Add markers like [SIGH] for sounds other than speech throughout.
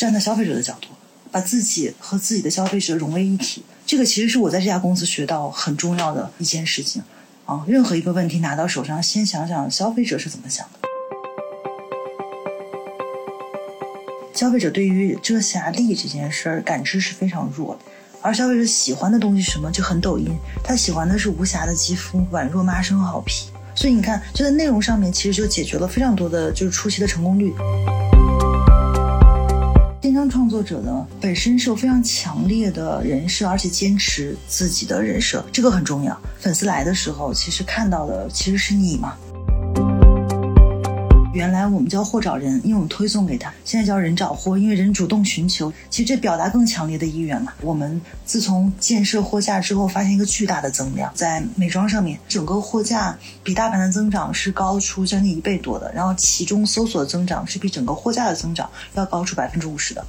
站在消费者的角度，把自己和自己的消费者融为一体。这个其实是我在这家公司学到很重要的一件事情啊。任何一个问题拿到手上，先想想消费者是怎么想的。消费者对于遮瑕力这件事儿感知是非常弱的，而消费者喜欢的东西什么就很抖音，他喜欢的是无瑕的肌肤、宛若妈生好皮。所以你看，就在内容上面，其实就解决了非常多的就是初期的成功率。电商创作者呢，本身是有非常强烈的人设，而且坚持自己的人设，这个很重要。粉丝来的时候，其实看到的其实是你嘛。原来我们叫货找人，因为我们推送给他；现在叫人找货，因为人主动寻求。其实这表达更强烈的意愿嘛。我们自从建设货架之后，发现一个巨大的增量，在美妆上面，整个货架比大盘的增长是高出将近一倍多的。然后其中搜索增长是比整个货架的增长要高出百分之五十的。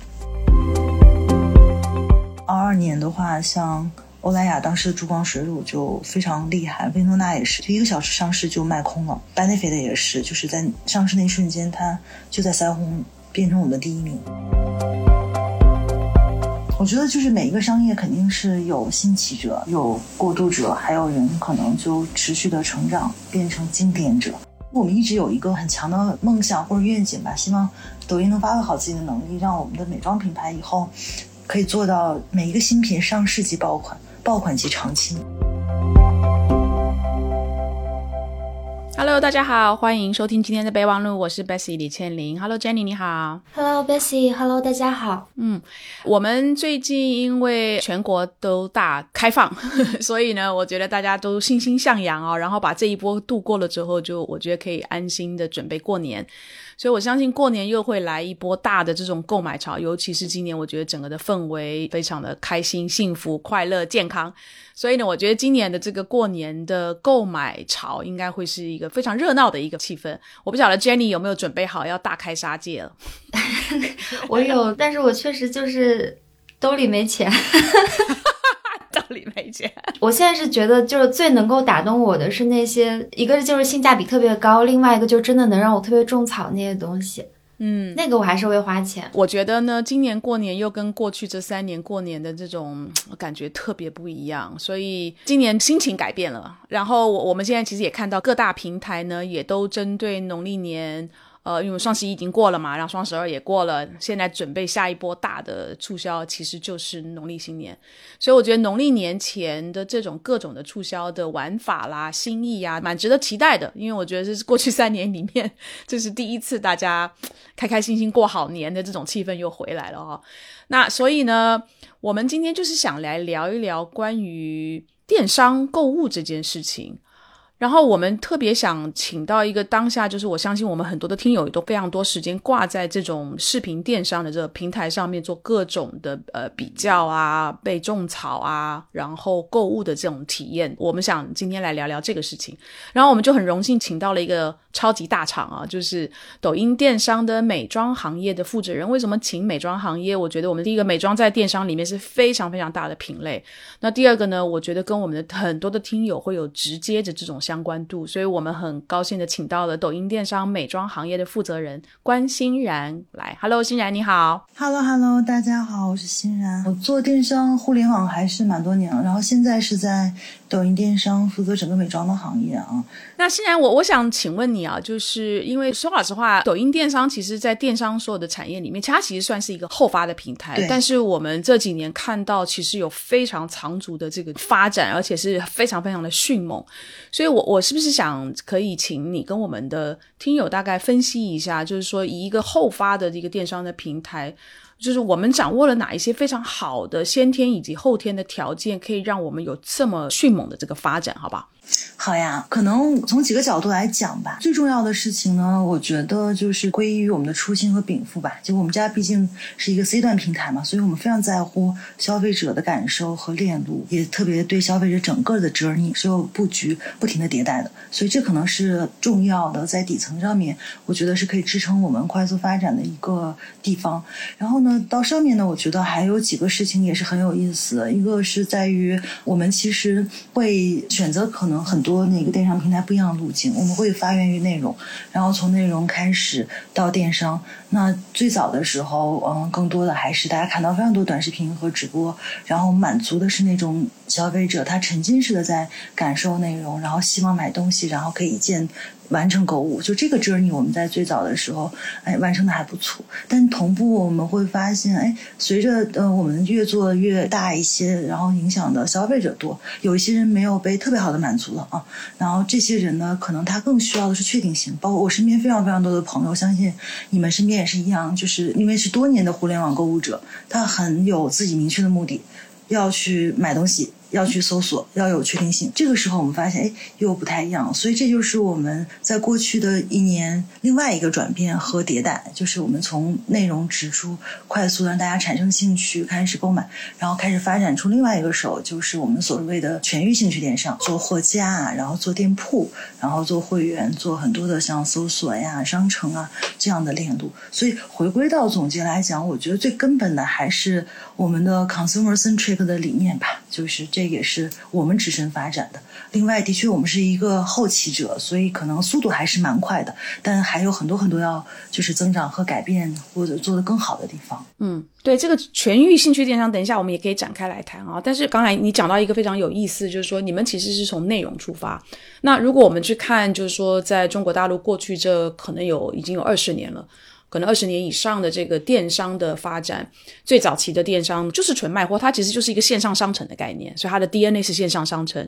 二二年的话，像。欧莱雅当时的珠光水乳就非常厉害，薇诺娜也是，就一个小时上市就卖空了。Benefit 也是，就是在上市那一瞬间，它就在腮红变成我们的第一名。我觉得就是每一个商业肯定是有兴起者，有过渡者，还有人可能就持续的成长，变成经典者。我们一直有一个很强的梦想或者愿景吧，希望抖音能发挥好自己的能力，让我们的美妆品牌以后可以做到每一个新品上市即爆款。爆款级长青。Hello，大家好，欢迎收听今天的备忘录，我是 Bessy 李倩玲。Hello，Jenny，你好。Hello，Bessy，Hello，大家好。嗯，我们最近因为全国都大开放，[LAUGHS] 所以呢，我觉得大家都欣欣向阳啊，然后把这一波度过了之后，就我觉得可以安心的准备过年。所以，我相信过年又会来一波大的这种购买潮，尤其是今年，我觉得整个的氛围非常的开心、幸福、快乐、健康。所以呢，我觉得今年的这个过年的购买潮应该会是一个非常热闹的一个气氛。我不晓得 Jenny 有没有准备好要大开杀戒了？[LAUGHS] 我有，但是我确实就是兜里没钱。[LAUGHS] 兜里没钱。我现在是觉得，就是最能够打动我的是那些，一个就是性价比特别高，另外一个就真的能让我特别种草那些东西。嗯，那个我还是会花钱。我觉得呢，今年过年又跟过去这三年过年的这种感觉特别不一样，所以今年心情改变了。然后我我们现在其实也看到各大平台呢，也都针对农历年。呃，因为双十一已经过了嘛，然后双十二也过了，现在准备下一波大的促销，其实就是农历新年。所以我觉得农历年前的这种各种的促销的玩法啦、心意啊，蛮值得期待的。因为我觉得这是过去三年里面，这是第一次大家开开心心过好年的这种气氛又回来了哈。那所以呢，我们今天就是想来聊一聊关于电商购物这件事情。然后我们特别想请到一个当下，就是我相信我们很多的听友都非常多时间挂在这种视频电商的这个平台上面做各种的呃比较啊、被种草啊，然后购物的这种体验。我们想今天来聊聊这个事情。然后我们就很荣幸请到了一个超级大厂啊，就是抖音电商的美妆行业的负责人。为什么请美妆行业？我觉得我们第一个美妆在电商里面是非常非常大的品类。那第二个呢，我觉得跟我们的很多的听友会有直接的这种相。相关度，所以我们很高兴的请到了抖音电商美妆行业的负责人关欣然来。Hello，欣然你好。Hello，Hello，大家好，我是欣然。我做电商互联网还是蛮多年了，然后现在是在。抖音电商负责整个美妆的行业啊，那欣然我我想请问你啊，就是因为说老实话，抖音电商其实，在电商所有的产业里面，它其实算是一个后发的平台。但是我们这几年看到，其实有非常长足的这个发展，而且是非常非常的迅猛。所以，我我是不是想可以请你跟我们的听友大概分析一下，就是说，以一个后发的这个电商的平台。就是我们掌握了哪一些非常好的先天以及后天的条件，可以让我们有这么迅猛的这个发展，好不好？好呀，可能从几个角度来讲吧。最重要的事情呢，我觉得就是归于我们的初心和禀赋吧。就我们家毕竟是一个 C 端平台嘛，所以我们非常在乎消费者的感受和链路，也特别对消费者整个的 journey 是有布局、不停的迭代的。所以这可能是重要的，在底层上面，我觉得是可以支撑我们快速发展的一个地方。然后呢，那到上面呢，我觉得还有几个事情也是很有意思的。一个是在于我们其实会选择可能很多那个电商平台不一样的路径。我们会发源于内容，然后从内容开始到电商。那最早的时候，嗯，更多的还是大家看到非常多短视频和直播，然后满足的是那种消费者他沉浸式的在感受内容，然后希望买东西，然后可以一键。完成购物，就这个 journey，我们在最早的时候，哎，完成的还不错。但同步我们会发现，哎，随着呃我们越做越大一些，然后影响的消费者多，有一些人没有被特别好的满足了啊。然后这些人呢，可能他更需要的是确定性。包括我身边非常非常多的朋友，相信你们身边也是一样，就是因为是多年的互联网购物者，他很有自己明确的目的，要去买东西。要去搜索，要有确定性。这个时候我们发现，哎，又不太一样。所以这就是我们在过去的一年另外一个转变和迭代，就是我们从内容植出，快速让大家产生兴趣，开始购买，然后开始发展出另外一个手，就是我们所谓的全域兴趣电商，做货架，然后做店铺，然后做会员，做很多的像搜索呀、商城啊这样的链路。所以回归到总结来讲，我觉得最根本的还是我们的 consumer centric 的理念吧，就是这。这也是我们自身发展的。另外，的确我们是一个后起者，所以可能速度还是蛮快的，但还有很多很多要就是增长和改变或者做得更好的地方。嗯，对，这个全域兴趣电商，等一下我们也可以展开来谈啊。但是刚才你讲到一个非常有意思，就是说你们其实是从内容出发。那如果我们去看，就是说在中国大陆过去这可能有已经有二十年了。可能二十年以上的这个电商的发展，最早期的电商就是纯卖货，它其实就是一个线上商城的概念，所以它的 DNA 是线上商城。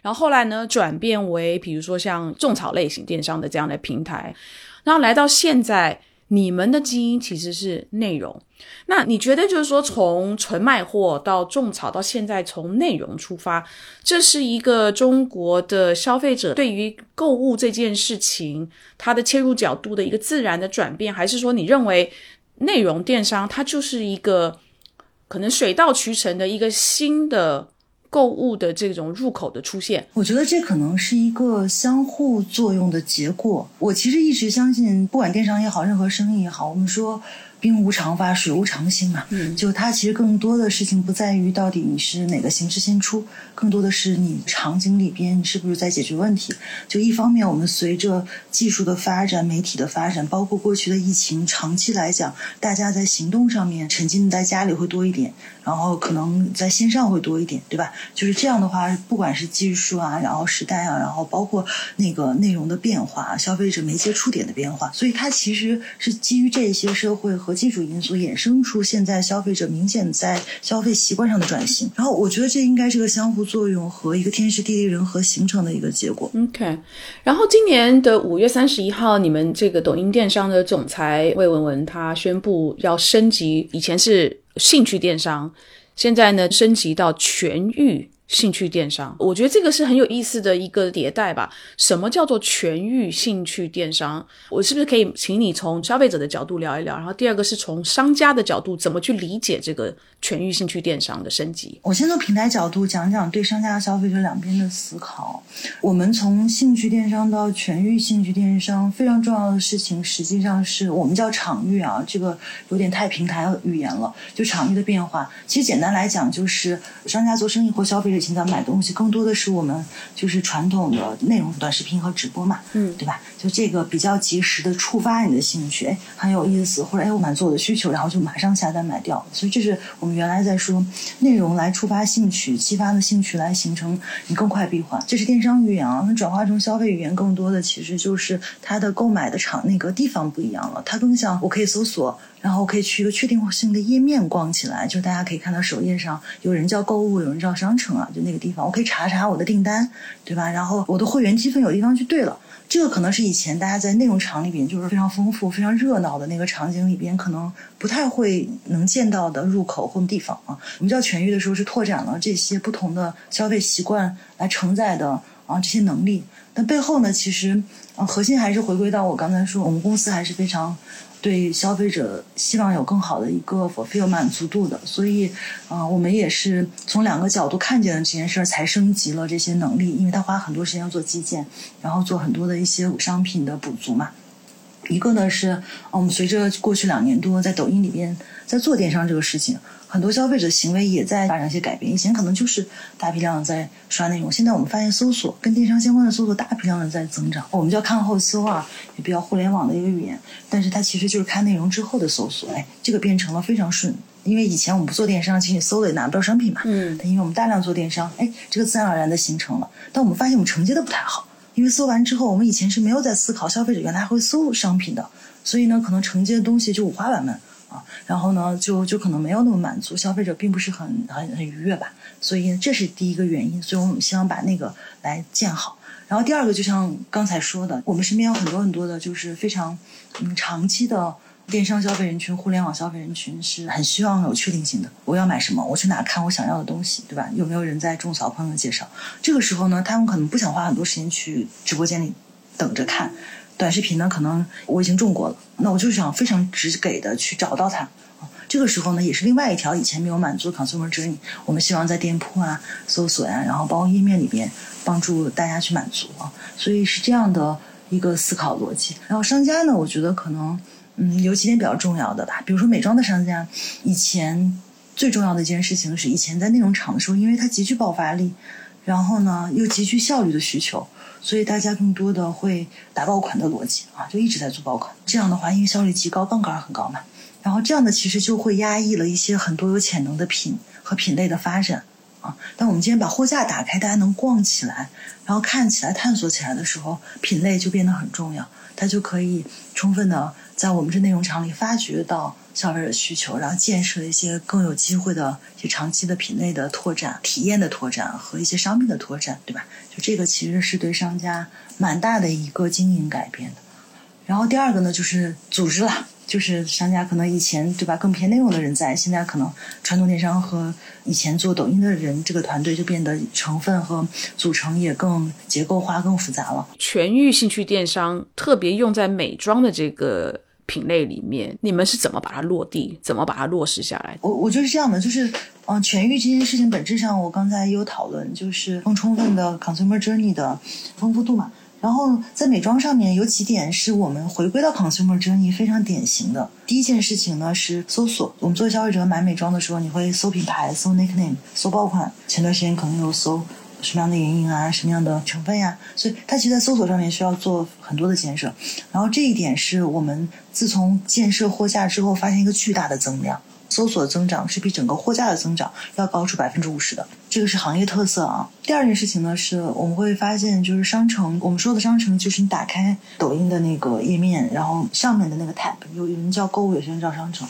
然后后来呢，转变为比如说像种草类型电商的这样的平台，然后来到现在。你们的基因其实是内容，那你觉得就是说，从纯卖货到种草，到现在从内容出发，这是一个中国的消费者对于购物这件事情它的切入角度的一个自然的转变，还是说你认为内容电商它就是一个可能水到渠成的一个新的？购物的这种入口的出现，我觉得这可能是一个相互作用的结果。我其实一直相信，不管电商也好，任何生意也好，我们说。兵无常发，水无常兴嘛。嗯，就它其实更多的事情不在于到底你是哪个形式先出，更多的是你场景里边你是不是在解决问题。就一方面，我们随着技术的发展、媒体的发展，包括过去的疫情，长期来讲，大家在行动上面沉浸在家里会多一点，然后可能在线上会多一点，对吧？就是这样的话，不管是技术啊，然后时代啊，然后包括那个内容的变化，消费者媒介触点的变化，所以它其实是基于这些社会和。和技术因素衍生出现在消费者明显在消费习惯上的转型，然后我觉得这应该是个相互作用和一个天时地利人和形成的一个结果。OK，然后今年的五月三十一号，你们这个抖音电商的总裁魏文文他宣布要升级，以前是兴趣电商，现在呢升级到全域。兴趣电商，我觉得这个是很有意思的一个迭代吧。什么叫做全域兴趣电商？我是不是可以请你从消费者的角度聊一聊？然后第二个是从商家的角度怎么去理解这个全域兴趣电商的升级？我先从平台角度讲讲对商家和消费者两边的思考。我们从兴趣电商到全域兴趣电商，非常重要的事情实际上是我们叫场域啊，这个有点太平台语言了。就场域的变化，其实简单来讲就是商家做生意或消费者。现在买东西更多的是我们就是传统的内容短视频和直播嘛，嗯，对吧？就这个比较及时的触发你的兴趣，哎，很有意思，或者哎，我满足我的需求，然后就马上下单买掉。所以这是我们原来在说内容来触发兴趣，激发的兴趣来形成你更快闭环。这是电商语言啊，那转化成消费语言，更多的其实就是它的购买的场那个地方不一样了，它更像我可以搜索。然后可以去一个确定性的页面逛起来，就大家可以看到首页上有人叫购物，有人叫商城啊，就那个地方，我可以查查我的订单，对吧？然后我的会员积分有地方去兑了，这个可能是以前大家在内容场里边就是非常丰富、非常热闹的那个场景里边，可能不太会能见到的入口或地方啊。我们叫全域的时候是拓展了这些不同的消费习惯来承载的啊这些能力，但背后呢，其实呃核心还是回归到我刚才说，我们公司还是非常。对消费者希望有更好的一个 fulfill 满足度的，所以，啊，我们也是从两个角度看见了这件事儿，才升级了这些能力。因为他花很多时间要做基建，然后做很多的一些商品的补足嘛。一个呢是，我们随着过去两年多在抖音里边在做电商这个事情，很多消费者行为也在发生一些改变。以前可能就是大批量的在刷内容，现在我们发现搜索跟电商相关的搜索大批量的在增长。我们叫看后搜啊，也比较互联网的一个语言，但是它其实就是看内容之后的搜索。哎，这个变成了非常顺，因为以前我们不做电商，其实你搜的也拿不到商品嘛。嗯。因为我们大量做电商，哎，这个自然而然的形成了。但我们发现我们承接的不太好。因为搜完之后，我们以前是没有在思考消费者原来会搜商品的，所以呢，可能承接的东西就五花八门啊，然后呢，就就可能没有那么满足，消费者并不是很很很愉悦吧。所以这是第一个原因，所以我们希望把那个来建好。然后第二个，就像刚才说的，我们身边有很多很多的，就是非常嗯长期的。电商消费人群、互联网消费人群是很希望有确定性的。我要买什么？我去哪看我想要的东西，对吧？有没有人在种草？朋友介绍。这个时候呢，他们可能不想花很多时间去直播间里等着看。短视频呢，可能我已经种过了，那我就想非常直给的去找到它。这个时候呢，也是另外一条以前没有满足 consumer journey。我们希望在店铺啊、搜索呀，然后包括页面里边帮助大家去满足啊。所以是这样的一个思考逻辑。然后商家呢，我觉得可能。嗯，有几点比较重要的吧，比如说美妆的商家，以前最重要的一件事情是，以前在内容厂的时候，因为它极具爆发力，然后呢又极具效率的需求，所以大家更多的会打爆款的逻辑啊，就一直在做爆款。这样的话，因为效率极高，杠杆很高嘛，然后这样的其实就会压抑了一些很多有潜能的品和品类的发展啊。但我们今天把货架打开，大家能逛起来，然后看起来、探索起来的时候，品类就变得很重要，它就可以充分的。在我们这内容厂里发掘到消费者需求，然后建设一些更有机会的一些长期的品类的拓展、体验的拓展和一些商品的拓展，对吧？就这个其实是对商家蛮大的一个经营改变的。然后第二个呢，就是组织了。就是商家可能以前对吧更偏内容的人在，现在可能传统电商和以前做抖音的人这个团队就变得成分和组成也更结构化、更复杂了。全域兴趣电商特别用在美妆的这个品类里面，你们是怎么把它落地，怎么把它落实下来？我我觉得是这样的，就是嗯，全域这件事情本质上，我刚才也有讨论，就是更充分的 consumer journey 的丰富度嘛。然后在美妆上面有几点是我们回归到 consumer 争议非常典型的。第一件事情呢是搜索。我们作为消费者买美妆的时候，你会搜品牌、搜 nickname、搜爆款。前段时间可能有搜什么样的眼影啊、什么样的成分呀。所以它其实，在搜索上面需要做很多的建设。然后这一点是我们自从建设货架之后，发现一个巨大的增量。搜索增长是比整个货架的增长要高出百分之五十的，这个是行业特色啊。第二件事情呢，是我们会发现，就是商城，我们说的商城，就是你打开抖音的那个页面，然后上面的那个 tab，有有人叫购物，有些人叫商城，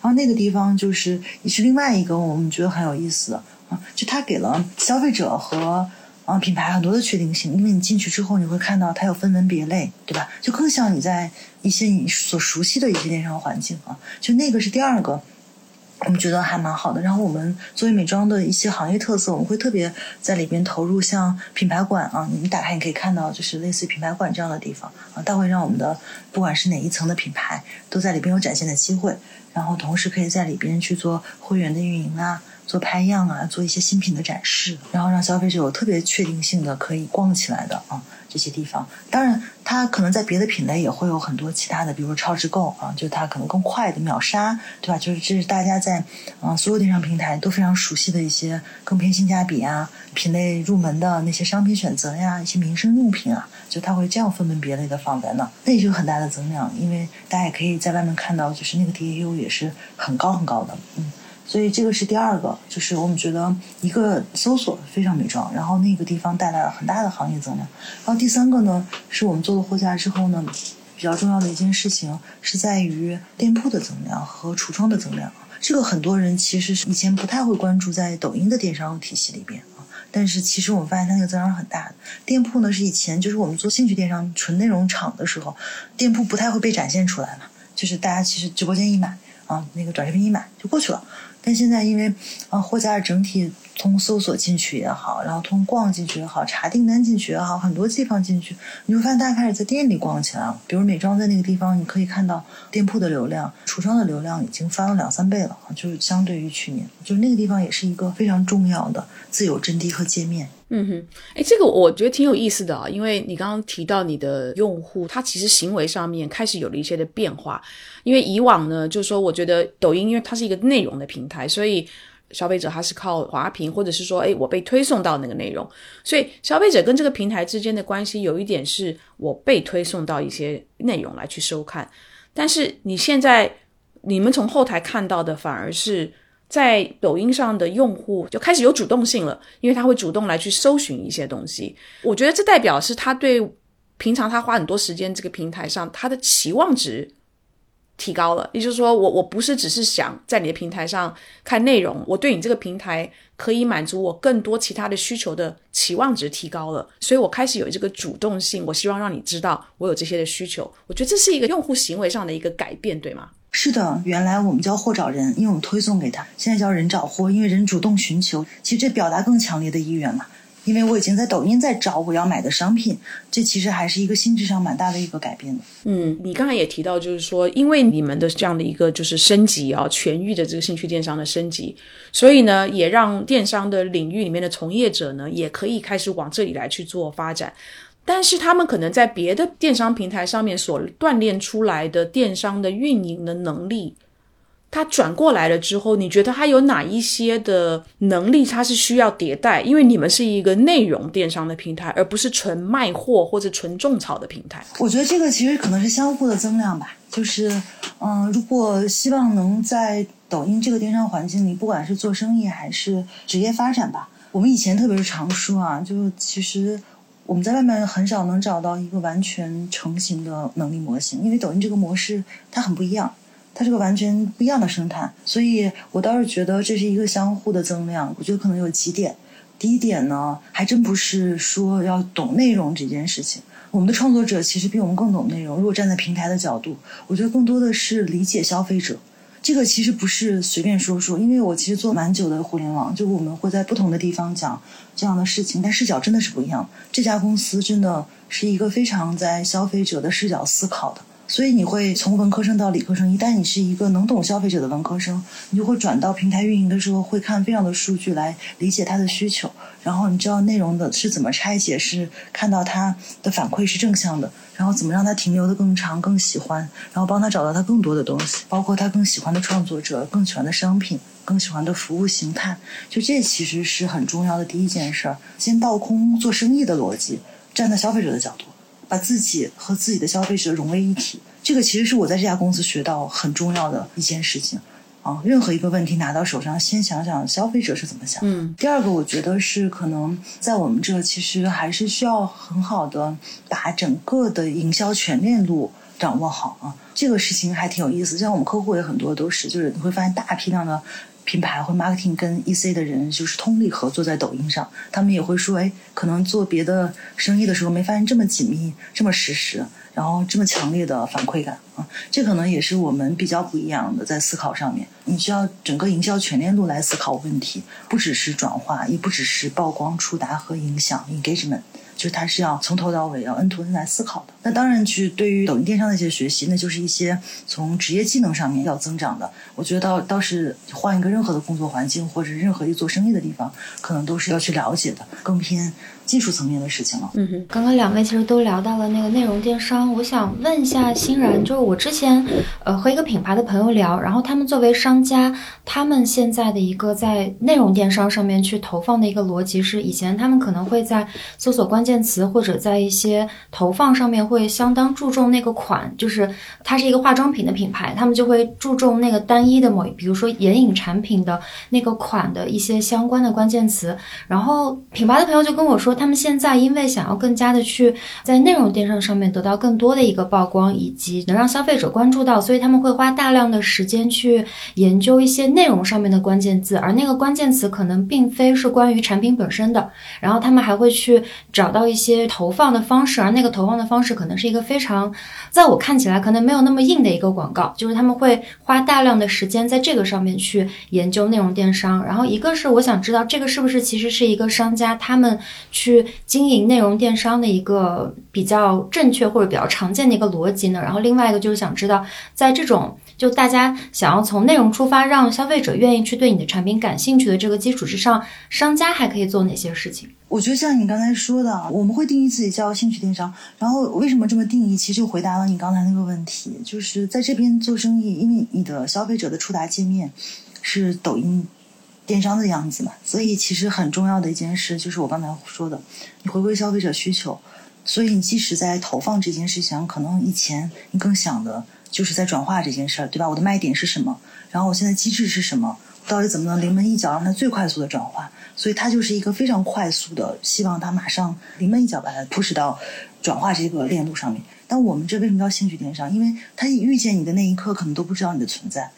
然后那个地方就是也是另外一个我们觉得很有意思的啊，就它给了消费者和啊品牌很多的确定性，因为你进去之后，你会看到它有分门别类，对吧？就更像你在一些你所熟悉的一些电商环境啊，就那个是第二个。我们觉得还蛮好的。然后我们作为美妆的一些行业特色，我们会特别在里边投入，像品牌馆啊，你们打开你可以看到，就是类似于品牌馆这样的地方啊，它会让我们的不管是哪一层的品牌都在里边有展现的机会，然后同时可以在里边去做会员的运营啊，做拍样啊，做一些新品的展示，然后让消费者有特别确定性的可以逛起来的啊。这些地方，当然，它可能在别的品类也会有很多其他的，比如说超值购啊，就它可能更快的秒杀，对吧？就是这是大家在啊所有电商平台都非常熟悉的一些更偏性价比啊、品类入门的那些商品选择呀、一些民生用品啊，就它会这样分门别类的放在那，那也就很大的增量，因为大家也可以在外面看到，就是那个 DAU 也是很高很高的，嗯。所以这个是第二个，就是我们觉得一个搜索非常美妆，然后那个地方带来了很大的行业增量。然后第三个呢，是我们做了货架之后呢，比较重要的一件事情是在于店铺的增量和橱窗的增量。这个很多人其实是以前不太会关注在抖音的电商体系里边啊，但是其实我们发现它那个增长很大的。店铺呢是以前就是我们做兴趣电商纯内容厂的时候，店铺不太会被展现出来嘛，就是大家其实直播间一买啊，那个短视频一买就过去了。但现在因为啊货架整体从搜索进去也好，然后从逛进去也好，查订单进去也好，很多地方进去，你会发现大家开始在店里逛起来了。比如美妆在那个地方，你可以看到店铺的流量、橱窗的流量已经翻了两三倍了，就是相对于去年，就那个地方也是一个非常重要的自有阵地和界面。嗯哼，哎，这个我觉得挺有意思的啊，因为你刚刚提到你的用户，他其实行为上面开始有了一些的变化。因为以往呢，就是说，我觉得抖音因为它是一个内容的平台，所以消费者他是靠滑屏，或者是说，哎，我被推送到那个内容，所以消费者跟这个平台之间的关系有一点是我被推送到一些内容来去收看。但是你现在你们从后台看到的反而是。在抖音上的用户就开始有主动性了，因为他会主动来去搜寻一些东西。我觉得这代表是他对平常他花很多时间这个平台上，他的期望值提高了。也就是说，我我不是只是想在你的平台上看内容，我对你这个平台可以满足我更多其他的需求的期望值提高了，所以我开始有这个主动性。我希望让你知道我有这些的需求。我觉得这是一个用户行为上的一个改变，对吗？是的，原来我们叫货找人，因为我们推送给他；现在叫人找货，因为人主动寻求。其实这表达更强烈的意愿嘛，因为我已经在抖音在找我要买的商品，这其实还是一个心智上蛮大的一个改变。嗯，你刚才也提到，就是说，因为你们的这样的一个就是升级啊，全域的这个兴趣电商的升级，所以呢，也让电商的领域里面的从业者呢，也可以开始往这里来去做发展。但是他们可能在别的电商平台上面所锻炼出来的电商的运营的能力，他转过来了之后，你觉得他有哪一些的能力，他是需要迭代？因为你们是一个内容电商的平台，而不是纯卖货或者纯种草的平台。我觉得这个其实可能是相互的增量吧。就是，嗯，如果希望能在抖音这个电商环境里，不管是做生意还是职业发展吧，我们以前特别是常说啊，就其实。我们在外面很少能找到一个完全成型的能力模型，因为抖音这个模式它很不一样，它是个完全不一样的生态，所以我倒是觉得这是一个相互的增量。我觉得可能有几点，第一点呢，还真不是说要懂内容这件事情，我们的创作者其实比我们更懂内容。如果站在平台的角度，我觉得更多的是理解消费者。这个其实不是随便说说，因为我其实做蛮久的互联网，就我们会在不同的地方讲这样的事情，但视角真的是不一样。这家公司真的是一个非常在消费者的视角思考的。所以你会从文科生到理科生，一旦你是一个能懂消费者的文科生，你就会转到平台运营的时候，会看非常多数据来理解他的需求，然后你知道内容的是怎么拆解，是看到他的反馈是正向的，然后怎么让他停留的更长、更喜欢，然后帮他找到他更多的东西，包括他更喜欢的创作者、更喜欢的商品、更喜欢的服务形态，就这其实是很重要的第一件事儿。先倒空做生意的逻辑，站在消费者的角度。把自己和自己的消费者融为一体，这个其实是我在这家公司学到很重要的一件事情啊。任何一个问题拿到手上，先想想消费者是怎么想。嗯。第二个，我觉得是可能在我们这，其实还是需要很好的把整个的营销全链路掌握好啊。这个事情还挺有意思，像我们客户也很多都是，就是你会发现大批量的。品牌或 marketing 跟 EC 的人就是通力合作在抖音上，他们也会说，哎，可能做别的生意的时候没发现这么紧密、这么实时，然后这么强烈的反馈感啊，这可能也是我们比较不一样的在思考上面。你需要整个营销全链路来思考问题，不只是转化，也不只是曝光、触达和影响 engagement。就是它是要从头到尾要 N to N 来思考的。那当然，去对于抖音电商的一些学习，那就是一些从职业技能上面要增长的。我觉得倒倒是换一个任何的工作环境，或者任何一做生意的地方，可能都是要去了解的，更偏。技术层面的事情了。嗯哼，刚刚两位其实都聊到了那个内容电商，我想问一下欣然，就是我之前呃和一个品牌的朋友聊，然后他们作为商家，他们现在的一个在内容电商上面去投放的一个逻辑是，以前他们可能会在搜索关键词或者在一些投放上面会相当注重那个款，就是它是一个化妆品的品牌，他们就会注重那个单一的某，比如说眼影产品的那个款的一些相关的关键词，然后品牌的朋友就跟我说。他们现在因为想要更加的去在内容电商上面得到更多的一个曝光，以及能让消费者关注到，所以他们会花大量的时间去研究一些内容上面的关键字，而那个关键词可能并非是关于产品本身的。然后他们还会去找到一些投放的方式，而那个投放的方式可能是一个非常，在我看起来可能没有那么硬的一个广告，就是他们会花大量的时间在这个上面去研究内容电商。然后一个是我想知道这个是不是其实是一个商家他们。去去经营内容电商的一个比较正确或者比较常见的一个逻辑呢？然后另外一个就是想知道，在这种就大家想要从内容出发，让消费者愿意去对你的产品感兴趣的这个基础之上，商家还可以做哪些事情？我觉得像你刚才说的，我们会定义自己叫兴趣电商，然后为什么这么定义？其实就回答了你刚才那个问题，就是在这边做生意，因为你的消费者的触达界面是抖音电商的样子嘛，所以其实很重要的一件事就是我刚才说的，你回归消费者需求。所以你即使在投放这件事情上，可能以前你更想的就是在转化这件事儿，对吧？我的卖点是什么？然后我现在机制是什么？到底怎么能临门一脚让它最快速的转化？所以它就是一个非常快速的，希望它马上临门一脚把它 push 到转化这个链路上面。但我们这为什么叫兴趣电商？因为它遇见你的那一刻，可能都不知道你的存在。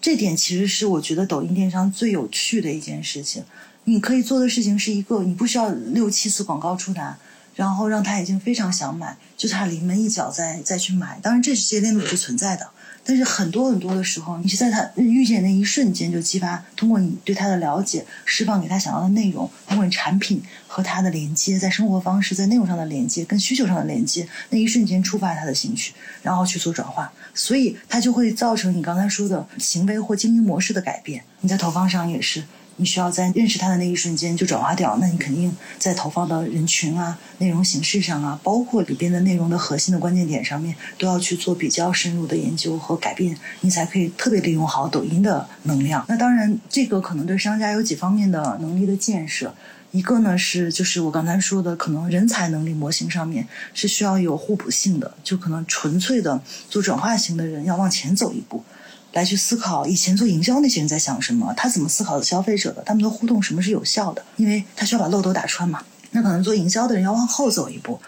这点其实是我觉得抖音电商最有趣的一件事情。你可以做的事情是一个，你不需要六七次广告触达。然后让他已经非常想买，就差临门一脚再再去买。当然，这些链路是存在的，但是很多很多的时候，你是在他遇见那一瞬间就激发，通过你对他的了解，释放给他想要的内容，通过你产品和他的连接，在生活方式、在内容上的连接、跟需求上的连接，那一瞬间触发他的兴趣，然后去做转化，所以他就会造成你刚才说的行为或经营模式的改变。你在投放上也是。你需要在认识他的那一瞬间就转化掉，那你肯定在投放的人群啊、内容形式上啊，包括里边的内容的核心的关键点上面，都要去做比较深入的研究和改变，你才可以特别利用好抖音的能量。那当然，这个可能对商家有几方面的能力的建设，一个呢是就是我刚才说的，可能人才能力模型上面是需要有互补性的，就可能纯粹的做转化型的人要往前走一步。来去思考以前做营销那些人在想什么，他怎么思考的消费者的，他们的互动什么是有效的？因为他需要把漏斗打穿嘛。那可能做营销的人要往后走一步，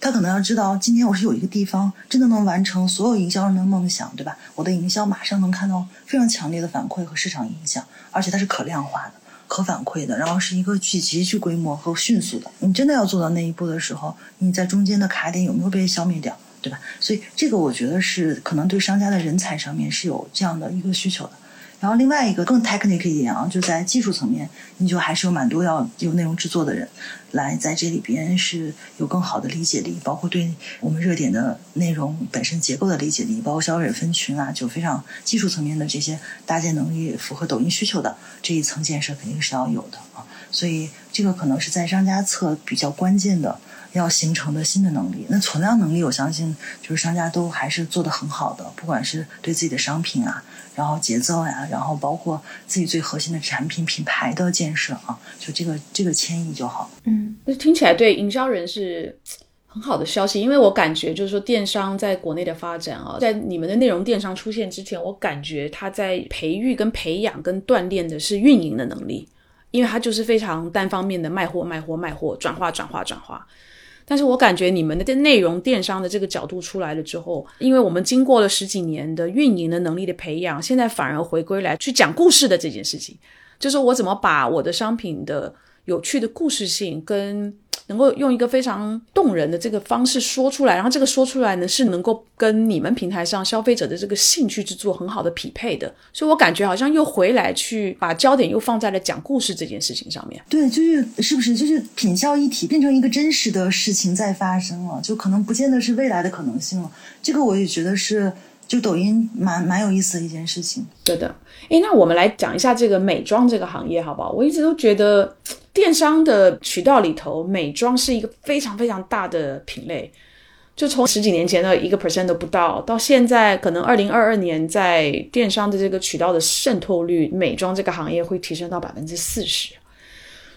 他可能要知道今天我是有一个地方真的能完成所有营销人的梦想，对吧？我的营销马上能看到非常强烈的反馈和市场影响，而且它是可量化的、可反馈的，然后是一个去极具规模和迅速的。你真的要做到那一步的时候，你在中间的卡点有没有被消灭掉？对吧？所以这个我觉得是可能对商家的人才上面是有这样的一个需求的。然后另外一个更 technical 一点啊，就在技术层面，你就还是有蛮多要有内容制作的人来在这里边是有更好的理解力，包括对我们热点的内容本身结构的理解力，包括消费者分群啊，就非常技术层面的这些搭建能力符合抖音需求的这一层建设肯定是要有的啊。所以这个可能是在商家侧比较关键的。要形成的新的能力，那存量能力，我相信就是商家都还是做的很好的，不管是对自己的商品啊，然后节奏呀，然后包括自己最核心的产品品牌的建设啊，就这个这个迁移就好。嗯，那听起来对营销人是很好的消息，因为我感觉就是说电商在国内的发展啊，在你们的内容电商出现之前，我感觉它在培育、跟培养、跟锻炼的是运营的能力，因为它就是非常单方面的卖货、卖货、卖货，转化、转化、转化。但是我感觉你们的内容电商的这个角度出来了之后，因为我们经过了十几年的运营的能力的培养，现在反而回归来去讲故事的这件事情，就是我怎么把我的商品的有趣的故事性跟。能够用一个非常动人的这个方式说出来，然后这个说出来呢是能够跟你们平台上消费者的这个兴趣去做很好的匹配的，所以我感觉好像又回来去把焦点又放在了讲故事这件事情上面。对，就是是不是就是品效一体，变成一个真实的事情在发生了，就可能不见得是未来的可能性了。这个我也觉得是。就抖音蛮蛮有意思的一件事情，对的。诶，那我们来讲一下这个美妆这个行业，好不好？我一直都觉得电商的渠道里头，美妆是一个非常非常大的品类。就从十几年前的一个 percent 都不到，到现在可能二零二二年在电商的这个渠道的渗透率，美妆这个行业会提升到百分之四十。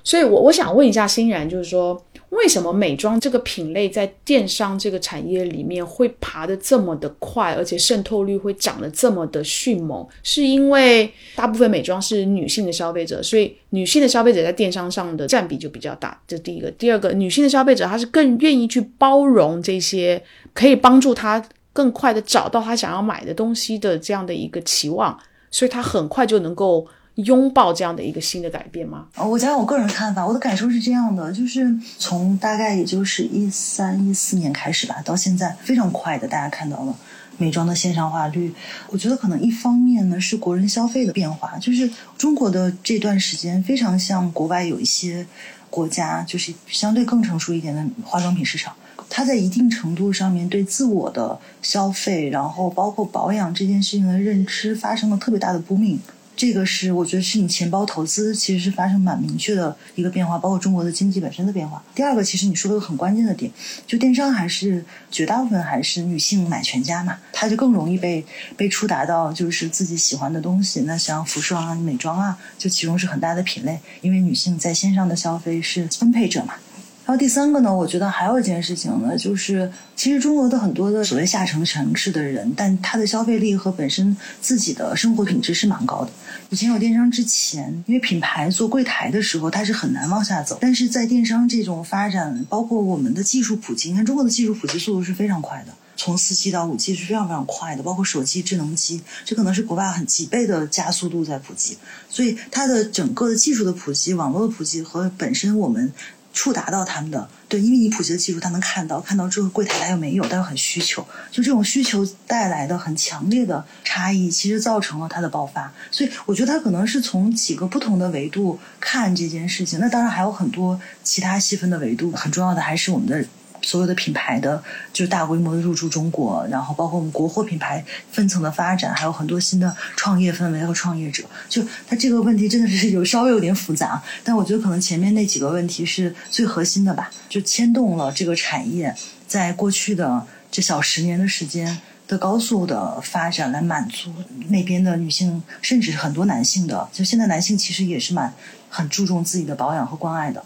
所以，我我想问一下欣然，就是说。为什么美妆这个品类在电商这个产业里面会爬得这么的快，而且渗透率会涨得这么的迅猛？是因为大部分美妆是女性的消费者，所以女性的消费者在电商上的占比就比较大。这第一个。第二个，女性的消费者她是更愿意去包容这些可以帮助她更快的找到她想要买的东西的这样的一个期望，所以她很快就能够。拥抱这样的一个新的改变吗？呃我讲我个人看法，我的感受是这样的，就是从大概也就是一三一四年开始吧，到现在非常快的，大家看到了美妆的线上化率。我觉得可能一方面呢是国人消费的变化，就是中国的这段时间非常像国外有一些国家，就是相对更成熟一点的化妆品市场。它在一定程度上面对自我的消费，然后包括保养这件事情的认知发生了特别大的不明。这个是我觉得是你钱包投资其实是发生蛮明确的一个变化，包括中国的经济本身的变化。第二个，其实你说了个很关键的点，就电商还是绝大部分还是女性买全家嘛，她就更容易被被触达到就是自己喜欢的东西。那像服装啊、美妆啊，就其中是很大的品类，因为女性在线上的消费是分配者嘛。然后第三个呢，我觉得还有一件事情呢，就是其实中国的很多的所谓下沉城市的人，但他的消费力和本身自己的生活品质是蛮高的。以前有电商之前，因为品牌做柜台的时候，它是很难往下走。但是在电商这种发展，包括我们的技术普及，你看中国的技术普及速度是非常快的，从四 G 到五 G 是非常非常快的，包括手机、智能机，这可能是国外很几倍的加速度在普及。所以它的整个的技术的普及、网络的普及和本身我们。触达到他们的对，因为你普及的技术，他能看到，看到之后柜台他又没有，但又很需求，就这种需求带来的很强烈的差异，其实造成了它的爆发。所以我觉得他可能是从几个不同的维度看这件事情。那当然还有很多其他细分的维度，很重要的还是我们的。所有的品牌的就是大规模的入驻中国，然后包括我们国货品牌分层的发展，还有很多新的创业氛围和创业者。就它这个问题真的是有稍微有点复杂，但我觉得可能前面那几个问题是最核心的吧，就牵动了这个产业在过去的这小十年的时间的高速的发展，来满足那边的女性，甚至很多男性的。就现在男性其实也是蛮很注重自己的保养和关爱的。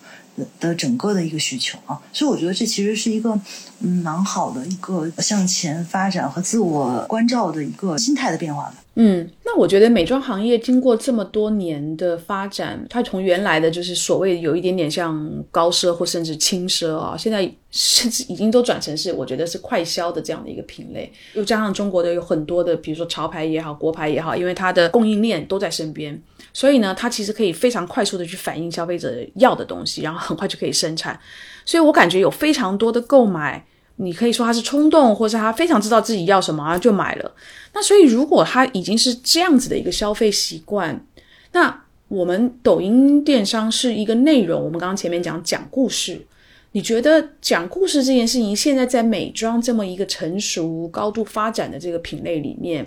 的整个的一个需求啊，所以我觉得这其实是一个嗯蛮好的一个向前发展和自我关照的一个心态的变化吧。嗯，那我觉得美妆行业经过这么多年的发展，它从原来的就是所谓有一点点像高奢或甚至轻奢啊，现在甚至已经都转成是我觉得是快消的这样的一个品类。又加上中国的有很多的，比如说潮牌也好，国牌也好，因为它的供应链都在身边，所以呢，它其实可以非常快速的去反映消费者要的东西，然后很快就可以生产。所以我感觉有非常多的购买。你可以说他是冲动，或是他非常知道自己要什么就买了。那所以，如果他已经是这样子的一个消费习惯，那我们抖音电商是一个内容。我们刚刚前面讲讲故事，你觉得讲故事这件事情，现在在美妆这么一个成熟、高度发展的这个品类里面，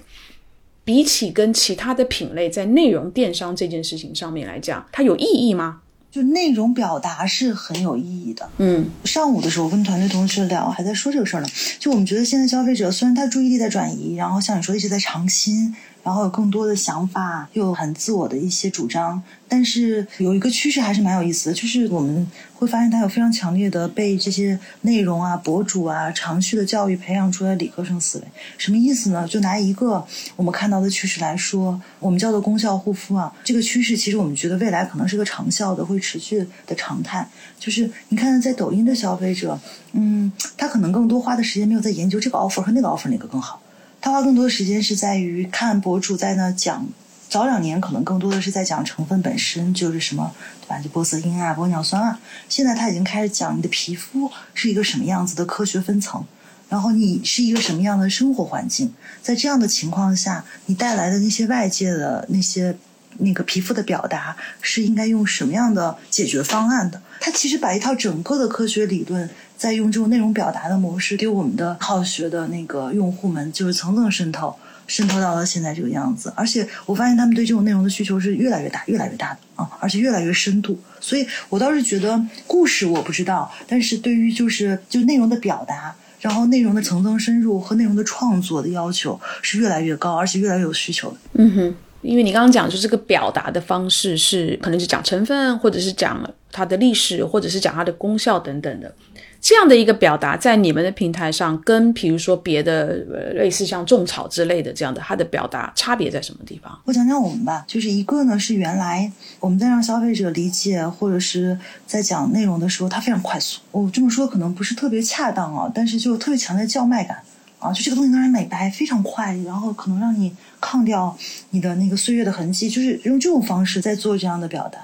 比起跟其他的品类在内容电商这件事情上面来讲，它有意义吗？就内容表达是很有意义的。嗯，上午的时候跟团队同事聊，还在说这个事儿呢。就我们觉得现在消费者虽然他注意力在转移，然后像你说一直在尝新。然后有更多的想法，又很自我的一些主张，但是有一个趋势还是蛮有意思的，就是我们会发现他有非常强烈的被这些内容啊、博主啊、长续的教育培养出来的理科生思维。什么意思呢？就拿一个我们看到的趋势来说，我们叫做功效护肤啊，这个趋势其实我们觉得未来可能是个长效的、会持续的常态。就是你看，在抖音的消费者，嗯，他可能更多花的时间没有在研究这个 offer 和那个 offer 哪个更好。他花更多的时间是在于看博主在那讲，早两年可能更多的是在讲成分本身，就是什么对吧？就玻色因啊、玻尿酸啊。现在他已经开始讲你的皮肤是一个什么样子的科学分层，然后你是一个什么样的生活环境，在这样的情况下，你带来的那些外界的那些那个皮肤的表达是应该用什么样的解决方案的？他其实把一套整个的科学理论。在用这种内容表达的模式给我们的好学的那个用户们，就是层层渗透，渗透到了现在这个样子。而且我发现他们对这种内容的需求是越来越大、越来越大的啊，而且越来越深度。所以我倒是觉得故事我不知道，但是对于就是就内容的表达，然后内容的层层深入和内容的创作的要求是越来越高，而且越来越有需求的。嗯哼，因为你刚刚讲就这个表达的方式是可能是讲成分，或者是讲它的历史，或者是讲它的功效等等的。这样的一个表达，在你们的平台上，跟比如说别的类似像种草之类的这样的，它的表达差别在什么地方？我讲讲我们吧，就是一个呢是原来我们在让消费者理解或者是在讲内容的时候，它非常快速。我这么说可能不是特别恰当啊，但是就特别强烈叫卖感啊，就这个东西能让人美白，非常快，然后可能让你抗掉你的那个岁月的痕迹，就是用这种方式在做这样的表达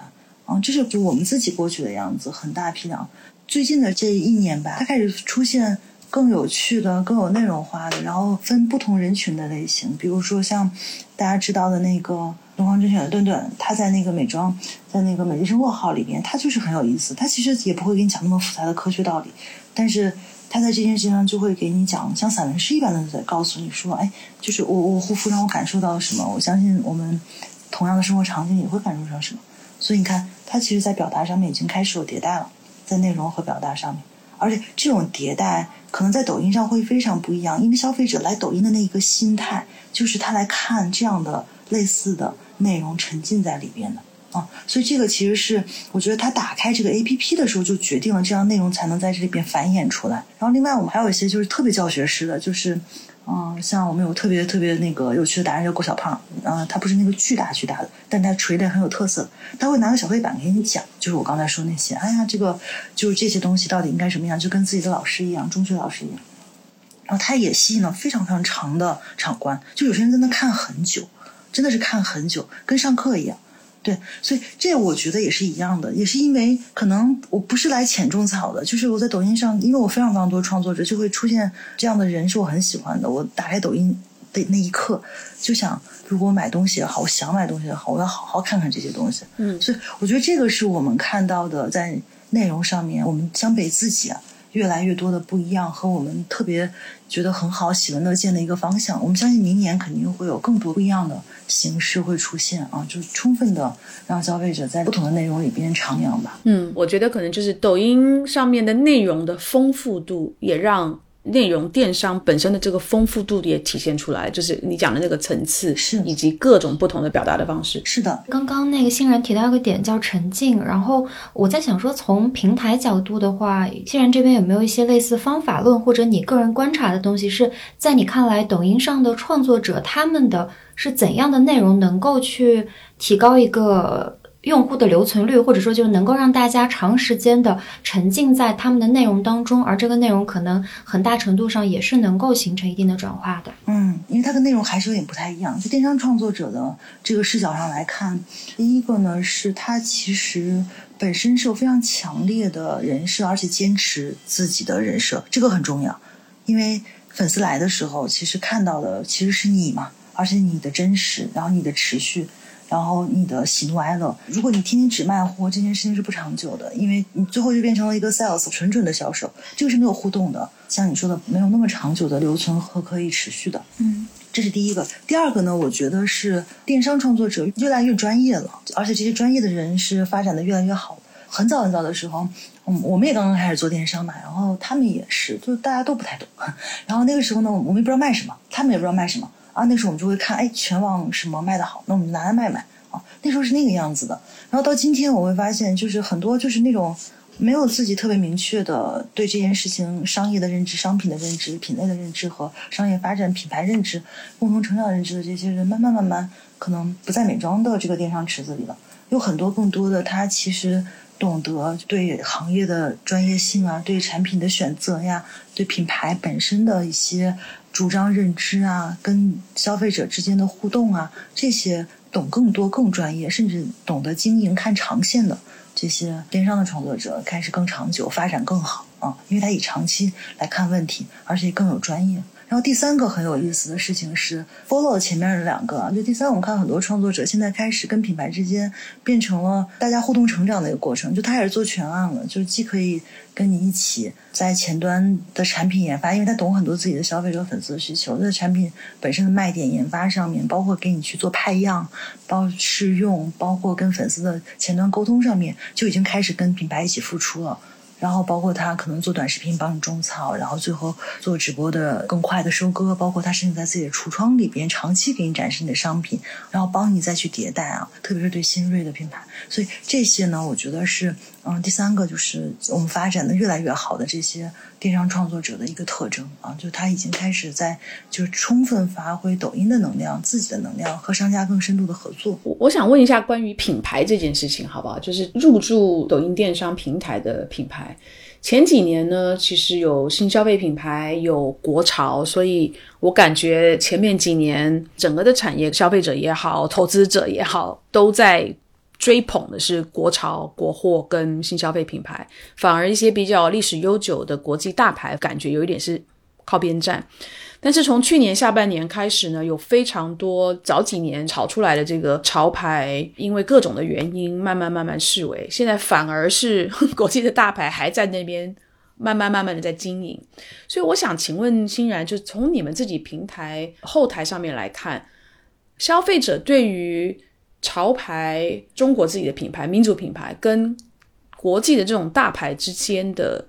啊，这是就我们自己过去的样子，很大批量。最近的这一年吧，它开始出现更有趣的、更有内容化的，然后分不同人群的类型。比如说像大家知道的那个东方甄选的顿顿，他在那个美妆，在那个美丽生活号里边，他就是很有意思。他其实也不会给你讲那么复杂的科学道理，但是他在这件事情上就会给你讲，像散文诗一般的在告诉你说，哎，就是我我护肤让我感受到了什么，我相信我们同样的生活场景也会感受上什么。所以你看，他其实在表达上面已经开始有迭代了，在内容和表达上面，而且这种迭代可能在抖音上会非常不一样，因为消费者来抖音的那一个心态，就是他来看这样的类似的内容，沉浸在里边的。啊，所以这个其实是我觉得他打开这个 A P P 的时候就决定了这样内容才能在这里边繁衍出来。然后另外我们还有一些就是特别教学式的，就是嗯，像我们有特别特别那个有趣的达人叫郭小胖，嗯，他不是那个巨大巨大的，但他锤炼很有特色，他会拿个小黑板给你讲，就是我刚才说那些，哎呀，这个就是这些东西到底应该什么样，就跟自己的老师一样，中学老师一样。然后他也吸引了非常非常长的场观，就有些人在那看很久，真的是看很久，跟上课一样。对，所以这我觉得也是一样的，也是因为可能我不是来浅种草的，就是我在抖音上，因为我非常非常多创作者，就会出现这样的人，是我很喜欢的。我打开抖音的那一刻，就想，如果买东西也好，我想买东西也好，我要好好看看这些东西。嗯，所以我觉得这个是我们看到的，在内容上面，我们江北自己啊。越来越多的不一样，和我们特别觉得很好、喜闻乐见的一个方向。我们相信明年肯定会有更多不一样的形式会出现啊，就充分的让消费者在不同的内容里边徜徉吧。嗯，我觉得可能就是抖音上面的内容的丰富度，也让。内容电商本身的这个丰富度也体现出来，就是你讲的那个层次，是以及各种不同的表达的方式。是的，刚刚那个欣然提到一个点叫沉浸，然后我在想说，从平台角度的话，欣然这边有没有一些类似方法论或者你个人观察的东西，是在你看来，抖音上的创作者他们的是怎样的内容能够去提高一个？用户的留存率，或者说就是能够让大家长时间的沉浸在他们的内容当中，而这个内容可能很大程度上也是能够形成一定的转化的。嗯，因为它的内容还是有点不太一样。就电商创作者的这个视角上来看，第一个呢是他其实本身是有非常强烈的人设，而且坚持自己的人设，这个很重要。因为粉丝来的时候，其实看到的其实是你嘛，而且你的真实，然后你的持续。然后你的喜怒哀乐，如果你天天只卖货，这件事情是不长久的，因为你最后就变成了一个 sales 纯纯的销售，这个是没有互动的。像你说的，没有那么长久的留存和可以持续的。嗯，这是第一个。第二个呢，我觉得是电商创作者越来越专业了，而且这些专业的人是发展的越来越好。很早很早的时候，嗯，我们也刚刚开始做电商嘛，然后他们也是，就大家都不太懂。[LAUGHS] 然后那个时候呢，我们也不知道卖什么，他们也不知道卖什么。啊，那时候我们就会看，哎，全网什么卖的好，那我们拿来卖卖啊。那时候是那个样子的。然后到今天，我会发现，就是很多就是那种没有自己特别明确的对这件事情商业的认知、商品的认知、品类的认知和商业发展、品牌认知、共同成长认知的这些人，慢慢慢慢可能不在美妆的这个电商池子里了。有很多更多的，他其实懂得对行业的专业性啊，对产品的选择呀，对品牌本身的一些。主张认知啊，跟消费者之间的互动啊，这些懂更多、更专业，甚至懂得经营、看长线的这些电商的创作者，开始更长久、发展更好啊，因为他以长期来看问题，而且更有专业。然后第三个很有意思的事情是，follow 前面的两个，就第三，我们看很多创作者现在开始跟品牌之间变成了大家互动成长的一个过程，就他也是做全案了，就是既可以跟你一起在前端的产品研发，因为他懂很多自己的消费者粉丝的需求，在产品本身的卖点研发上面，包括给你去做派样、包试用，包括跟粉丝的前端沟通上面，就已经开始跟品牌一起付出了。然后包括他可能做短视频帮你种草，然后最后做直播的更快的收割，包括他甚至在自己的橱窗里边长期给你展示你的商品，然后帮你再去迭代啊，特别是对新锐的品牌，所以这些呢，我觉得是嗯第三个就是我们发展的越来越好的这些电商创作者的一个特征啊，就他已经开始在就是充分发挥抖音的能量、自己的能量和商家更深度的合作。我我想问一下关于品牌这件事情，好不好？就是入驻抖音电商平台的品牌。前几年呢，其实有新消费品牌，有国潮，所以我感觉前面几年整个的产业，消费者也好，投资者也好，都在追捧的是国潮、国货跟新消费品牌，反而一些比较历史悠久的国际大牌，感觉有一点是靠边站。但是从去年下半年开始呢，有非常多早几年炒出来的这个潮牌，因为各种的原因，慢慢慢慢式微。现在反而是国际的大牌还在那边慢慢慢慢的在经营。所以我想请问欣然，就从你们自己平台后台上面来看，消费者对于潮牌、中国自己的品牌、民族品牌跟国际的这种大牌之间的，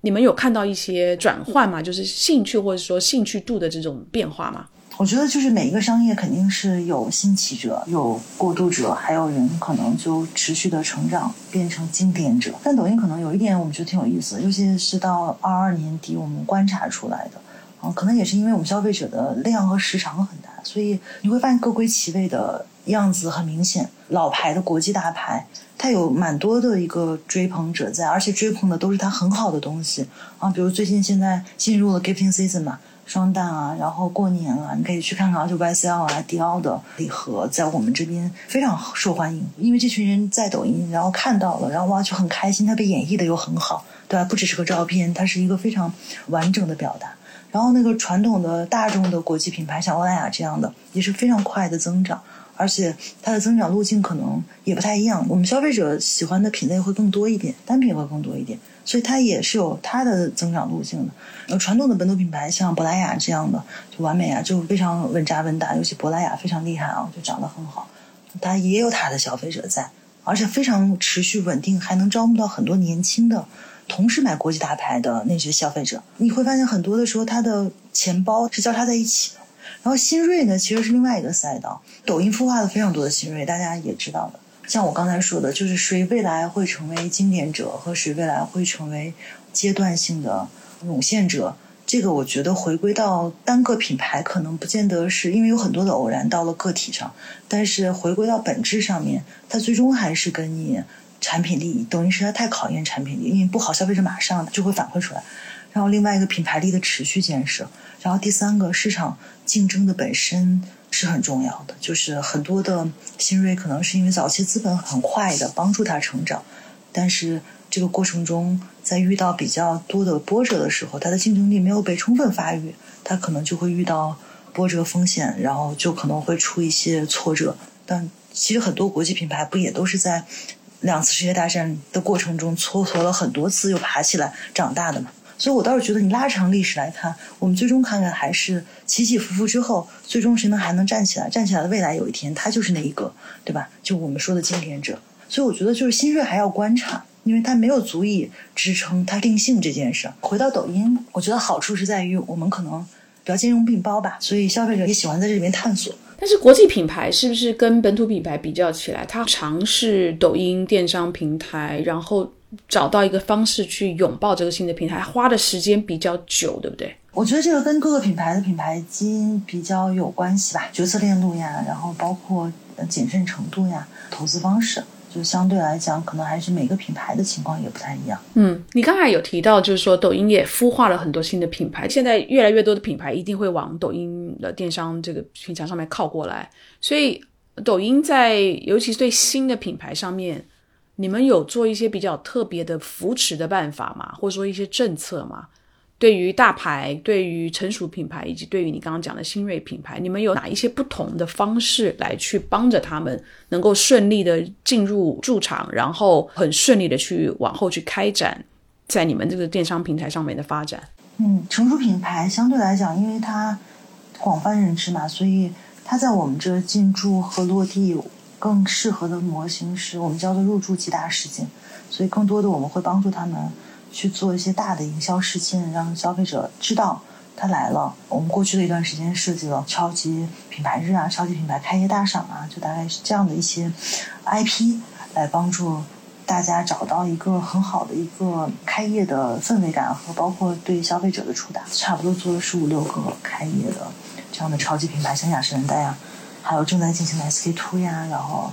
你们有看到一些转换吗？就是兴趣或者说兴趣度的这种变化吗？我觉得就是每一个商业肯定是有兴起者，有过渡者，还有人可能就持续的成长变成经典者。但抖音可能有一点我们觉得挺有意思，尤其是到二二年底我们观察出来的，啊，可能也是因为我们消费者的量和时长很大，所以你会发现各归其位的样子很明显。老牌的国际大牌，它有蛮多的一个追捧者在，而且追捧的都是它很好的东西啊，比如最近现在进入了 gifting season 嘛。双旦啊，然后过年了，你可以去看看，就 YSL 啊、迪奥的礼盒，在我们这边非常受欢迎。因为这群人在抖音，然后看到了，然后哇就很开心，它被演绎的又很好，对吧？不只是个照片，它是一个非常完整的表达。然后那个传统的大众的国际品牌，像欧莱雅这样的，也是非常快的增长，而且它的增长路径可能也不太一样。我们消费者喜欢的品类会更多一点，单品会更多一点。所以它也是有它的增长路径的。呃，传统的本土品牌像珀莱雅这样的，就完美啊，就非常稳扎稳打。尤其珀莱雅非常厉害啊，就长得很好。它也有它的消费者在，而且非常持续稳定，还能招募到很多年轻的，同时买国际大牌的那些消费者。你会发现很多的时候，它的钱包是交叉在一起。然后新锐呢，其实是另外一个赛道。抖音孵化了非常多的新锐，大家也知道的。像我刚才说的，就是谁未来会成为经典者，和谁未来会成为阶段性的涌现者，这个我觉得回归到单个品牌，可能不见得是因为有很多的偶然到了个体上，但是回归到本质上面，它最终还是跟你产品力，抖音实在太考验产品力，因为不好，消费者马上就会反馈出来。然后另外一个品牌力的持续建设，然后第三个市场竞争的本身。是很重要的，就是很多的新锐可能是因为早期资本很快的帮助他成长，但是这个过程中在遇到比较多的波折的时候，他的竞争力没有被充分发育，他可能就会遇到波折风险，然后就可能会出一些挫折。但其实很多国际品牌不也都是在两次世界大战的过程中蹉跎了很多次又爬起来长大的嘛？所以，我倒是觉得，你拉长历史来看，我们最终看看还是起起伏伏之后，最终谁能还能站起来？站起来的未来有一天，他就是那一个，对吧？就我们说的经典者。所以，我觉得就是新锐还要观察，因为它没有足以支撑它定性这件事。回到抖音，我觉得好处是在于我们可能比较兼容并包吧，所以消费者也喜欢在这里面探索。但是，国际品牌是不是跟本土品牌比较起来，它尝试抖音电商平台，然后？找到一个方式去拥抱这个新的平台，花的时间比较久，对不对？我觉得这个跟各个品牌的品牌基因比较有关系吧，决策链路呀，然后包括谨慎程度呀，投资方式，就相对来讲，可能还是每个品牌的情况也不太一样。嗯，你刚才有提到，就是说抖音也孵化了很多新的品牌，现在越来越多的品牌一定会往抖音的电商这个平台上面靠过来，所以抖音在尤其是对新的品牌上面。你们有做一些比较特别的扶持的办法吗？或者说一些政策吗？对于大牌、对于成熟品牌以及对于你刚刚讲的新锐品牌，你们有哪一些不同的方式来去帮着他们能够顺利的进入驻场，然后很顺利的去往后去开展在你们这个电商平台上面的发展？嗯，成熟品牌相对来讲，因为它广泛认知嘛，所以它在我们这进驻和落地。更适合的模型是我们叫做入驻极大事件，所以更多的我们会帮助他们去做一些大的营销事件，让消费者知道他来了。我们过去的一段时间设计了超级品牌日啊、超级品牌开业大赏啊，就大概是这样的一些 IP 来帮助大家找到一个很好的一个开业的氛围感和包括对消费者的触达。差不多做了十五六个开业的这样的超级品牌，像雅诗兰黛啊。还有正在进行的 SK two 呀，然后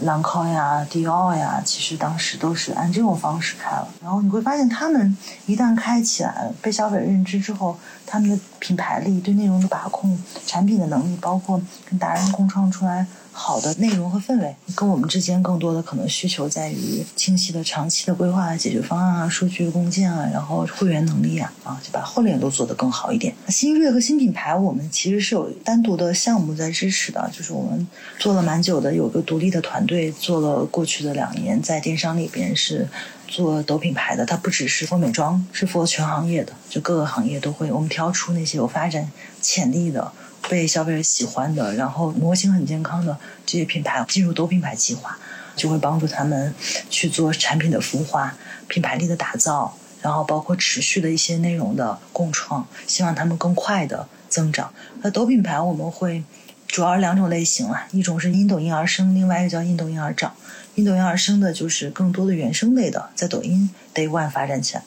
兰蔻呀、迪奥呀，其实当时都是按这种方式开了。然后你会发现，他们一旦开起来，被消费者认知之后，他们的品牌力、对内容的把控、产品的能力，包括跟达人共创出来好的内容和氛围，跟我们之间更多的可能需求在于清晰的长期的规划、解决方案啊、数据共建啊，然后会员能力啊，啊，就把后面都做得更好一点。新锐和新品牌，我们其实是有单独的项目在支持的，就是我们做了蛮久的，有个独立的团队做了过去的两年，在电商里边是做抖品牌的，它不只是做美妆，是做全行业的，就各个行业都会，我们挑出那些有发展潜力的。被消费者喜欢的，然后模型很健康的这些品牌进入抖品牌计划，就会帮助他们去做产品的孵化、品牌力的打造，然后包括持续的一些内容的共创，希望他们更快的增长。那抖品牌我们会主要是两种类型啊，一种是因抖音而生，另外一个叫因抖音而长。因抖音而生的就是更多的原生类的，在抖音 Day One 发展起来。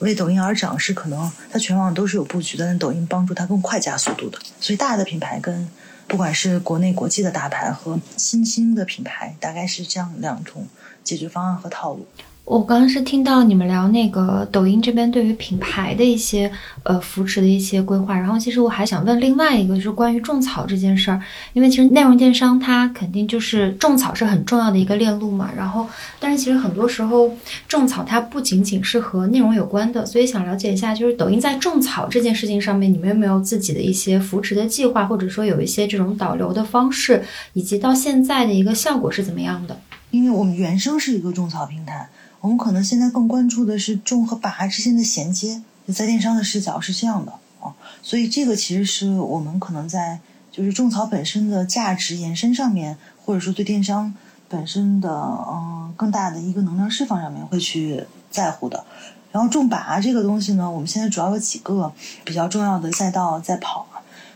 为抖音而涨是可能它全网都是有布局的，但抖音帮助它更快加速度的。所以大的品牌跟不管是国内国际的大牌和新兴的品牌，大概是这样两种解决方案和套路。我刚刚是听到你们聊那个抖音这边对于品牌的一些呃扶持的一些规划，然后其实我还想问另外一个，就是关于种草这件事儿，因为其实内容电商它肯定就是种草是很重要的一个链路嘛，然后但是其实很多时候种草它不仅仅是和内容有关的，所以想了解一下，就是抖音在种草这件事情上面，你们有没有自己的一些扶持的计划，或者说有一些这种导流的方式，以及到现在的一个效果是怎么样的？因为我们原生是一个种草平台。我们可能现在更关注的是种和拔之间的衔接，在电商的视角是这样的啊，所以这个其实是我们可能在就是种草本身的价值延伸上面，或者说对电商本身的嗯更大的一个能量释放上面会去在乎的。然后种拔这个东西呢，我们现在主要有几个比较重要的赛道在跑，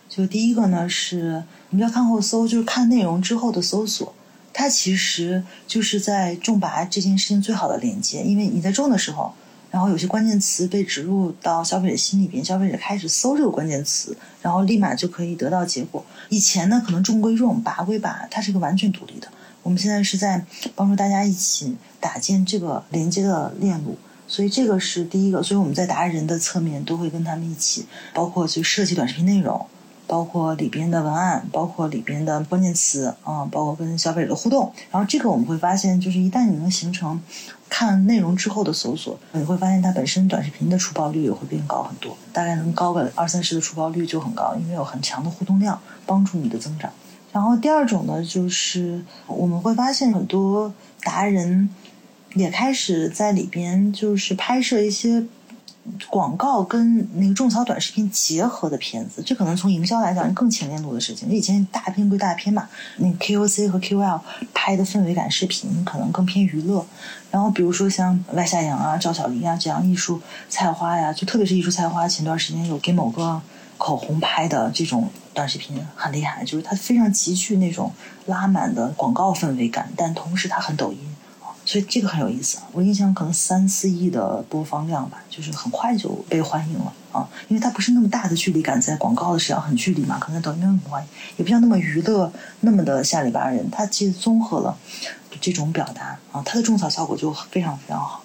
就第一个呢是我们叫看后搜，就是看内容之后的搜索。它其实就是在种拔这件事情最好的连接，因为你在种的时候，然后有些关键词被植入到消费者心里边，消费者开始搜这个关键词，然后立马就可以得到结果。以前呢，可能种归种，拔归拔，它是一个完全独立的。我们现在是在帮助大家一起打建这个连接的链路，所以这个是第一个。所以我们在达人的侧面都会跟他们一起，包括去设计短视频内容。包括里边的文案，包括里边的关键词，啊，包括跟消费者的互动。然后这个我们会发现，就是一旦你能形成看内容之后的搜索，你会发现它本身短视频的出爆率也会变高很多，大概能高个二三十的出爆率就很高，因为有很强的互动量帮助你的增长。然后第二种呢，就是我们会发现很多达人也开始在里边就是拍摄一些。广告跟那个种草短视频结合的片子，这可能从营销来讲更前链路的事情。以前大片归大片嘛，那 KOC 和 KOL 拍的氛围感视频可能更偏娱乐。然后比如说像外夏阳啊、赵小黎啊这样艺术菜花呀，就特别是艺术菜花，前段时间有给某个口红拍的这种短视频很厉害，就是它非常极具那种拉满的广告氛围感，但同时它很抖音。所以这个很有意思，我印象可能三四亿的播放量吧，就是很快就被欢迎了啊，因为它不是那么大的距离感，在广告的时候很距离嘛，可能抖音很欢迎，也不像那么娱乐那么的下里巴人，它其实综合了这种表达啊，它的种草效果就非常非常好。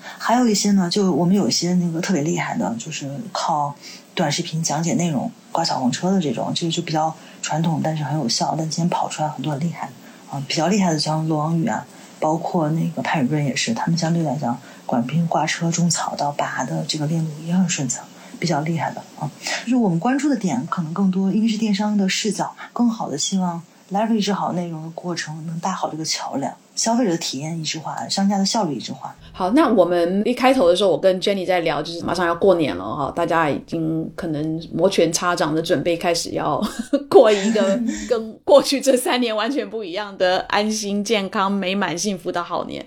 还有一些呢，就我们有一些那个特别厉害的，就是靠短视频讲解内容挂小红车的这种，这个就比较传统，但是很有效，但今天跑出来很多很厉害啊，比较厉害的像罗王宇啊。包括那个潘雨润也是，他们相对来讲，管兵挂车种草到拔的这个链路也很顺畅，比较厉害的啊。就是我们关注的点可能更多，因为是电商的视角，更好的希望 leverage 好内容的过程，能搭好这个桥梁。消费者的体验一致化，商家的效率一致化。好，那我们一开头的时候，我跟 Jenny 在聊，就是马上要过年了哈，大家已经可能摩拳擦掌的准备开始要 [LAUGHS] 过一个 [LAUGHS] 跟 [LAUGHS] 过去这三年完全不一样的安心、健康、美满、幸福的好年。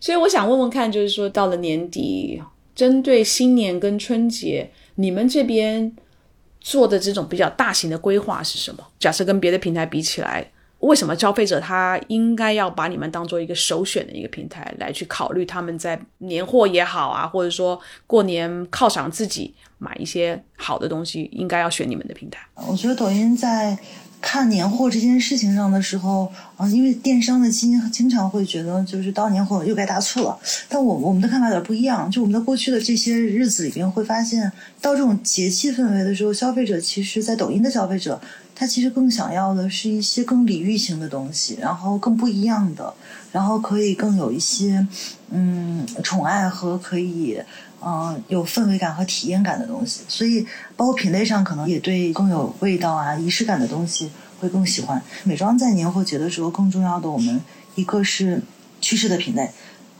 所以我想问问看，就是说到了年底，针对新年跟春节，你们这边做的这种比较大型的规划是什么？假设跟别的平台比起来。为什么消费者他应该要把你们当做一个首选的一个平台来去考虑他们在年货也好啊，或者说过年犒赏自己买一些好的东西，应该要选你们的平台？我觉得抖音在。看年货这件事情上的时候，啊，因为电商的经经常会觉得就是到年货又该大促了，但我我们的看法有点不一样。就我们在过去的这些日子里边，会发现到这种节气氛围的时候，消费者其实，在抖音的消费者他其实更想要的是一些更礼遇型的东西，然后更不一样的，然后可以更有一些嗯宠爱和可以嗯有氛围感和体验感的东西。所以包括品类上可能也对更有味道啊、仪式感的东西会更喜欢。美妆在年货节的时候，更重要的我们一个是趋势的品类。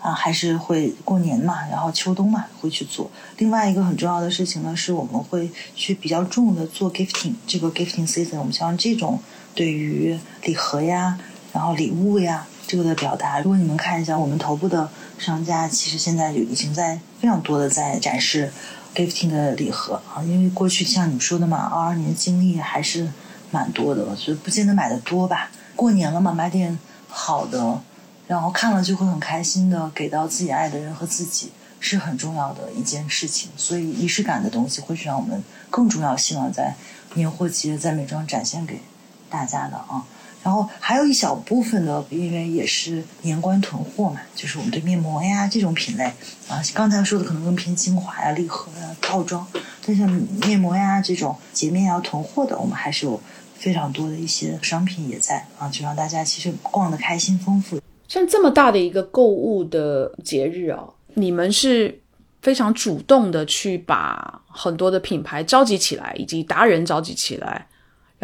啊，还是会过年嘛，然后秋冬嘛会去做。另外一个很重要的事情呢，是我们会去比较重的做 gifting，这个 gifting season，我们像这种对于礼盒呀，然后礼物呀这个的表达。如果你们看一下我们头部的商家，其实现在就已经在非常多的在展示 gifting 的礼盒啊，因为过去像你说的嘛，二二年经历还是蛮多的，所以不见得买的多吧。过年了嘛，买点好的。然后看了就会很开心的给到自己爱的人和自己是很重要的一件事情，所以仪式感的东西会是让我们更重要，希望在年货节在美妆展现给大家的啊。然后还有一小部分的，因为也是年关囤货嘛，就是我们对面膜呀这种品类啊，刚才说的可能更偏精华呀、礼盒呀、套装，但像面膜呀这种洁面要囤货的，我们还是有非常多的一些商品也在啊，就让大家其实逛的开心丰富。像这么大的一个购物的节日哦，你们是非常主动的去把很多的品牌召集起来，以及达人召集起来，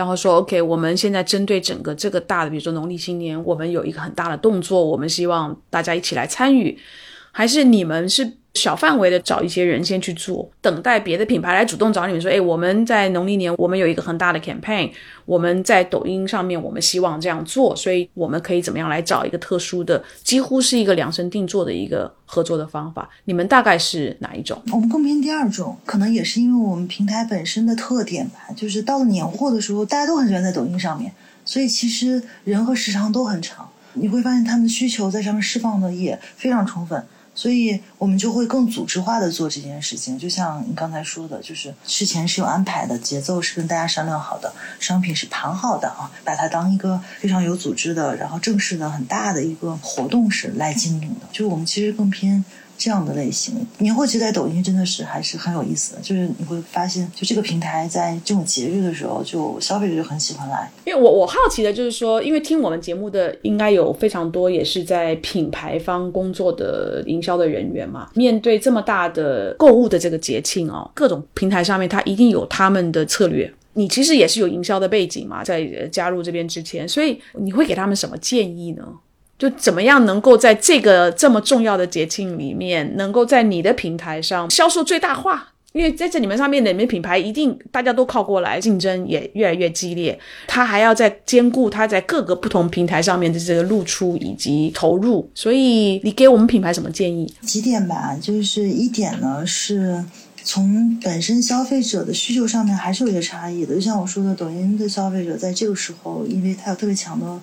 然后说 OK，我们现在针对整个这个大的，比如说农历新年，我们有一个很大的动作，我们希望大家一起来参与，还是你们是？小范围的找一些人先去做，等待别的品牌来主动找你们说，哎，我们在农历年我们有一个很大的 campaign，我们在抖音上面我们希望这样做，所以我们可以怎么样来找一个特殊的，几乎是一个量身定做的一个合作的方法？你们大概是哪一种？我们更偏第二种，可能也是因为我们平台本身的特点吧，就是到了年货的时候，大家都很喜欢在抖音上面，所以其实人和时长都很长，你会发现他们的需求在上面释放的也非常充分。所以我们就会更组织化的做这件事情，就像你刚才说的，就是事前是有安排的，节奏是跟大家商量好的，商品是盘好的啊，把它当一个非常有组织的，然后正式的很大的一个活动是来经营的。就是我们其实更偏。这样的类型，年货节在抖音真的是还是很有意思的，就是你会发现，就这个平台在这种节日的时候，就消费者就很喜欢来。因为我我好奇的就是说，因为听我们节目的应该有非常多也是在品牌方工作的营销的人员嘛，面对这么大的购物的这个节庆哦，各种平台上面它一定有他们的策略。你其实也是有营销的背景嘛，在加入这边之前，所以你会给他们什么建议呢？就怎么样能够在这个这么重要的节庆里面，能够在你的平台上销售最大化？因为在这里面上面，你们品牌一定大家都靠过来，竞争也越来越激烈。它还要在兼顾它在各个不同平台上面的这个露出以及投入。所以你给我们品牌什么建议？几点吧，就是一点呢，是从本身消费者的需求上面还是有些差异的。就像我说的，抖音的消费者在这个时候，因为它有特别强的。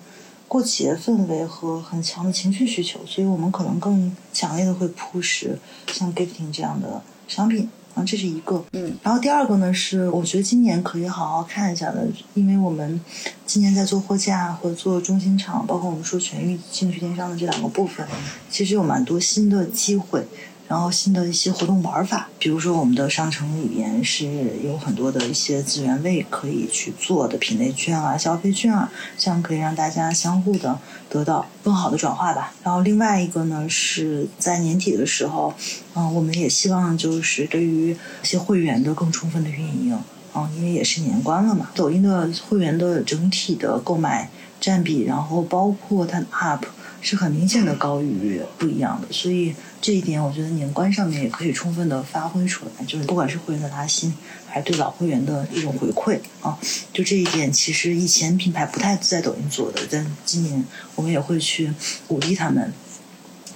过节氛围和很强的情绪需求，所以我们可能更强烈的会 push 像 gifting 这样的商品啊，这是一个。嗯，然后第二个呢是，我觉得今年可以好好看一下的，因为我们今年在做货架和做中心场，包括我们说全域兴趣电商的这两个部分，其实有蛮多新的机会。然后新的一些活动玩法，比如说我们的商城里边是有很多的一些资源位可以去做的品类券啊、消费券啊，这样可以让大家相互的得到更好的转化吧。然后另外一个呢，是在年底的时候，嗯，我们也希望就是对于一些会员的更充分的运营，嗯，因为也是年关了嘛。抖音的会员的整体的购买占比，然后包括它的 UP。是很明显的高于不一样的，所以这一点我觉得年关上面也可以充分的发挥出来，就是不管是会员的拉新，还是对老会员的一种回馈啊，就这一点其实以前品牌不太在抖音做的，但今年我们也会去鼓励他们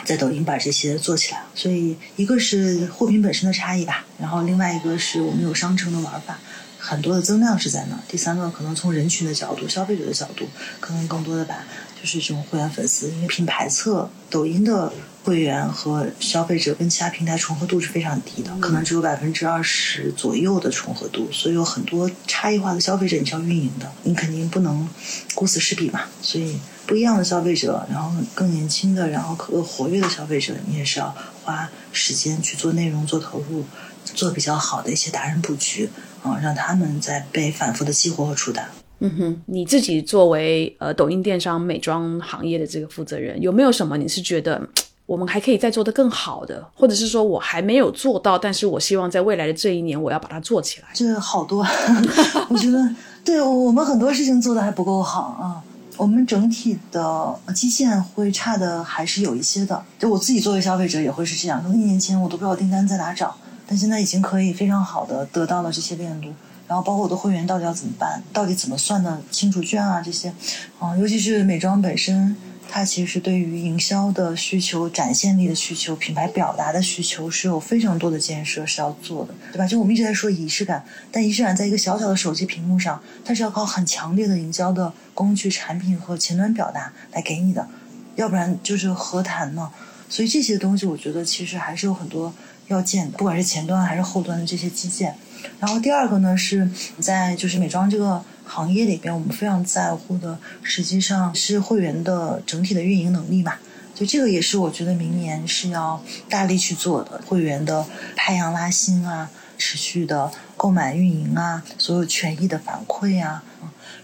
在抖音把这些做起来。所以一个是货品本身的差异吧，然后另外一个是我们有商城的玩法。很多的增量是在那儿。第三个可能从人群的角度、消费者的角度，可能更多的把就是这种会员粉丝，因为品牌侧抖音的会员和消费者跟其他平台重合度是非常低的，可能只有百分之二十左右的重合度，所以有很多差异化的消费者你是要运营的，你肯定不能顾此失彼嘛。所以不一样的消费者，然后更年轻的，然后可活跃的消费者，你也是要花时间去做内容、做投入。做比较好的一些达人布局啊，让他们在被反复的激活和触达。嗯哼，你自己作为呃抖音电商美妆行业的这个负责人，有没有什么你是觉得我们还可以再做得更好的，或者是说我还没有做到，但是我希望在未来的这一年我要把它做起来？这好多，[LAUGHS] 我觉得对我们很多事情做的还不够好啊。我们整体的基线会差的还是有一些的，就我自己作为消费者也会是这样。可能一年前我都不知道订单在哪找，但现在已经可以非常好的得到了这些链路。然后包括我的会员到底要怎么办，到底怎么算的清除券啊这些，啊，尤其是美妆本身，它其实对于营销的需求、展现力的需求、品牌表达的需求是有非常多的建设是要做的，对吧？就我们一直在说仪式感，但仪式感在一个小小的手机屏幕上，它是要靠很强烈的营销的工具、产品和前端表达来给你的，要不然就是何谈呢？所以这些东西，我觉得其实还是有很多要建的，不管是前端还是后端的这些基建。然后第二个呢，是在就是美妆这个行业里边，我们非常在乎的，实际上是会员的整体的运营能力吧。就这个也是我觉得明年是要大力去做的，会员的派阳拉新啊，持续的购买运营啊，所有权益的反馈啊。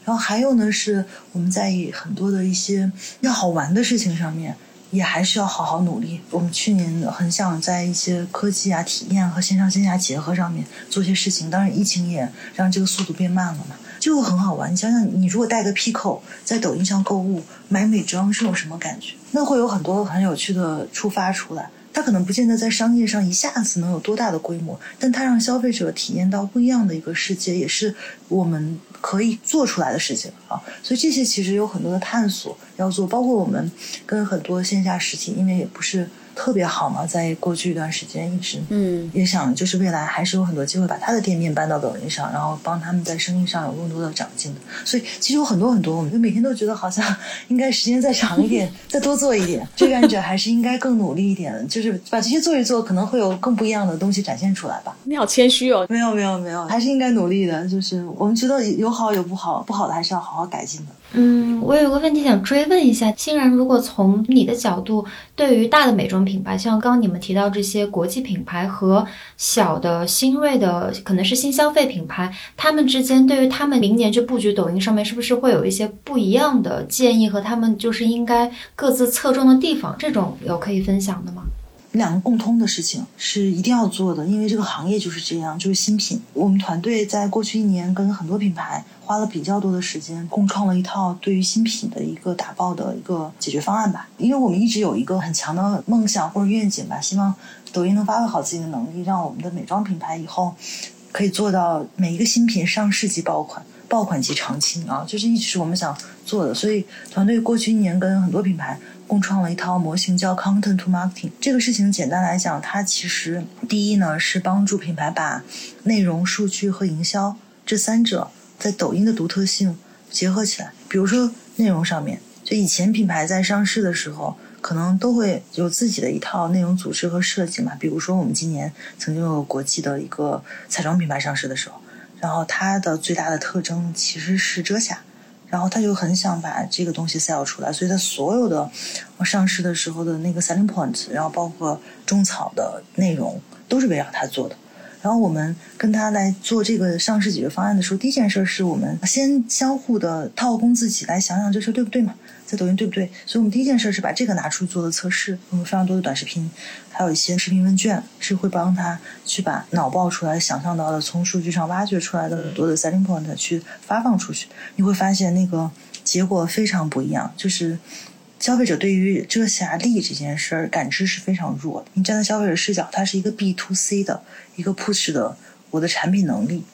然后还有呢，是我们在很多的一些要好玩的事情上面。也还是要好好努力。我们去年很想在一些科技啊、体验和线上线下结合上面做些事情，当然疫情也让这个速度变慢了嘛，就很好玩。你想想，你如果带个 Pico 在抖音上购物买美妆是种什么感觉？那会有很多很有趣的触发出来。它可能不见得在商业上一下子能有多大的规模，但它让消费者体验到不一样的一个世界，也是我们可以做出来的事情啊。所以这些其实有很多的探索要做，包括我们跟很多线下实体，因为也不是。特别好嘛，在过去一段时间一直，嗯，也想就是未来还是有很多机会把他的店面搬到抖音上，然后帮他们在生意上有更多的长进的。所以其实有很多很多，我们就每天都觉得好像应该时间再长一点，[LAUGHS] 再多做一点。志愿者还是应该更努力一点，就是把这些做一做，可能会有更不一样的东西展现出来吧。你好谦虚哦，没有没有没有，还是应该努力的。就是我们觉得有好有不好，不好的还是要好好改进的。嗯，我有个问题想追问一下，欣然，如果从你的角度，对于大的美妆品牌，像刚刚你们提到这些国际品牌和小的新锐的，可能是新消费品牌，他们之间对于他们明年去布局抖音上面，是不是会有一些不一样的建议和他们就是应该各自侧重的地方？这种有可以分享的吗？两个共通的事情是一定要做的，因为这个行业就是这样，就是新品。我们团队在过去一年跟很多品牌花了比较多的时间，共创了一套对于新品的一个打爆的一个解决方案吧。因为我们一直有一个很强的梦想或者愿景吧，希望抖音能发挥好自己的能力，让我们的美妆品牌以后可以做到每一个新品上市即爆款，爆款即长青啊，就是一直是我们想做的。所以团队过去一年跟很多品牌。共创了一套模型叫 Content to Marketing。这个事情简单来讲，它其实第一呢是帮助品牌把内容、数据和营销这三者在抖音的独特性结合起来。比如说内容上面，就以前品牌在上市的时候，可能都会有自己的一套内容组织和设计嘛。比如说我们今年曾经有国际的一个彩妆品牌上市的时候，然后它的最大的特征其实是遮瑕。然后他就很想把这个东西 sell 出来，所以他所有的上市的时候的那个 selling point，然后包括种草的内容都是围绕他做的。然后我们跟他来做这个上市解决方案的时候，第一件事是我们先相互的套供自己，来想想这事对不对嘛。在抖音对不对？所以我们第一件事是把这个拿出做的测试，我们非常多的短视频，还有一些视频问卷，是会帮他去把脑爆出来、想象到的、从数据上挖掘出来的很多的 selling point 去发放出去。你会发现那个结果非常不一样，就是消费者对于遮瑕力这件事儿感知是非常弱的。你站在消费者视角，它是一个 B to C 的一个 push 的我的产品能力。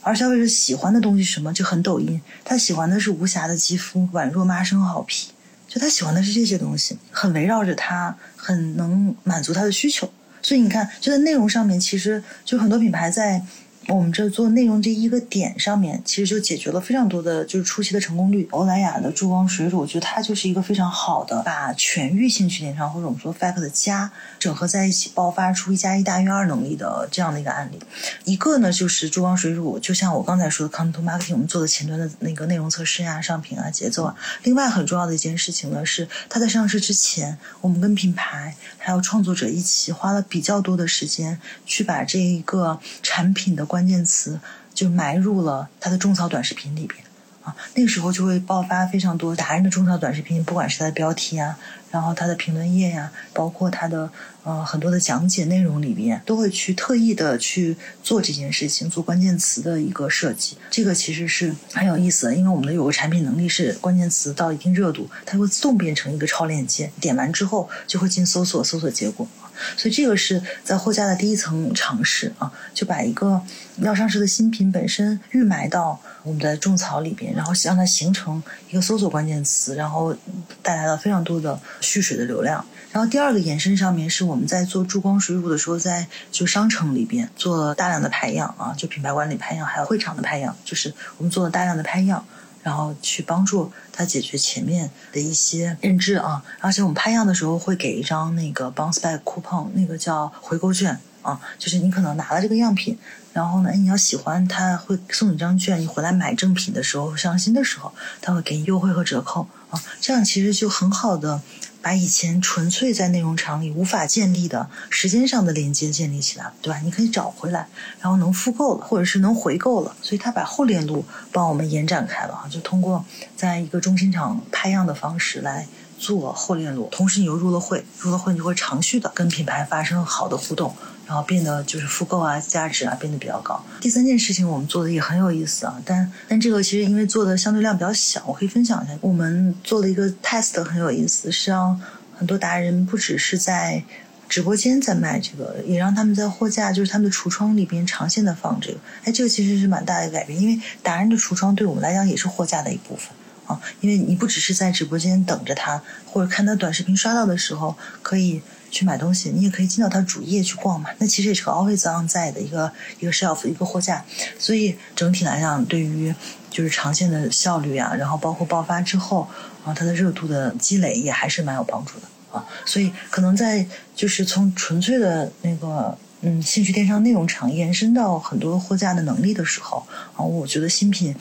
而消费者喜欢的东西什么就很抖音，他喜欢的是无瑕的肌肤、宛若妈生好皮，就他喜欢的是这些东西，很围绕着他，很能满足他的需求。所以你看，就在内容上面，其实就很多品牌在。我们这做内容这一个点上面，其实就解决了非常多的就是初期的成功率。欧莱雅的珠光水乳，我觉得它就是一个非常好的把全域兴趣电商或者我们说 fact 的加整合在一起，爆发出一加一大于二能力的这样的一个案例。一个呢就是珠光水乳，就像我刚才说的 content marketing，我们做的前端的那个内容测试呀、上品啊、节奏啊。另外很重要的一件事情呢是，它在上市之前，我们跟品牌还有创作者一起花了比较多的时间去把这一个产品的。关键词就埋入了他的种草短视频里边，啊，那个时候就会爆发非常多达人的种草短视频，不管是他的标题啊，然后他的评论页呀，包括他的呃很多的讲解内容里边，都会去特意的去做这件事情，做关键词的一个设计。这个其实是很有意思的，因为我们的有个产品能力是关键词到一定热度，它会自动变成一个超链接，点完之后就会进搜索，搜索结果。所以这个是在货架的第一层尝试啊，就把一个要上市的新品本身预埋到我们的种草里边，然后让它形成一个搜索关键词，然后带来了非常多的蓄水的流量。然后第二个延伸上面是我们在做珠光水乳的时候，在就商城里边做了大量的排样啊，就品牌管理排样，还有会场的排样，就是我们做了大量的排样。然后去帮助他解决前面的一些认知啊，而且我们拍样的时候会给一张那个 bounce back coupon，那个叫回购券啊，就是你可能拿了这个样品，然后呢，你要喜欢，他会送你张券，你回来买正品的时候上新的时候，他会给你优惠和折扣啊，这样其实就很好的。把以前纯粹在内容场里无法建立的时间上的连接建立起来，对吧？你可以找回来，然后能复购了，或者是能回购了，所以他把后链路帮我们延展开了，就通过在一个中心场拍样的方式来做后链路，同时你又入了会，入了会你就会长续的跟品牌发生好的互动。然后变得就是复购啊，价值啊变得比较高。第三件事情我们做的也很有意思啊，但但这个其实因为做的相对量比较小，我可以分享一下。我们做了一个 test 很有意思，是让很多达人不只是在直播间在卖这个，也让他们在货架，就是他们的橱窗里边长线的放这个。哎，这个其实是蛮大的改变，因为达人的橱窗对我们来讲也是货架的一部分啊。因为你不只是在直播间等着他，或者看他短视频刷到的时候可以。去买东西，你也可以进到它主页去逛嘛。那其实也是个 always on 在的一个一个 shelf 一个货架，所以整体来讲，对于就是长线的效率啊，然后包括爆发之后啊，它的热度的积累也还是蛮有帮助的啊。所以可能在就是从纯粹的那个嗯兴趣电商内容场延伸到很多货架的能力的时候啊，我觉得新品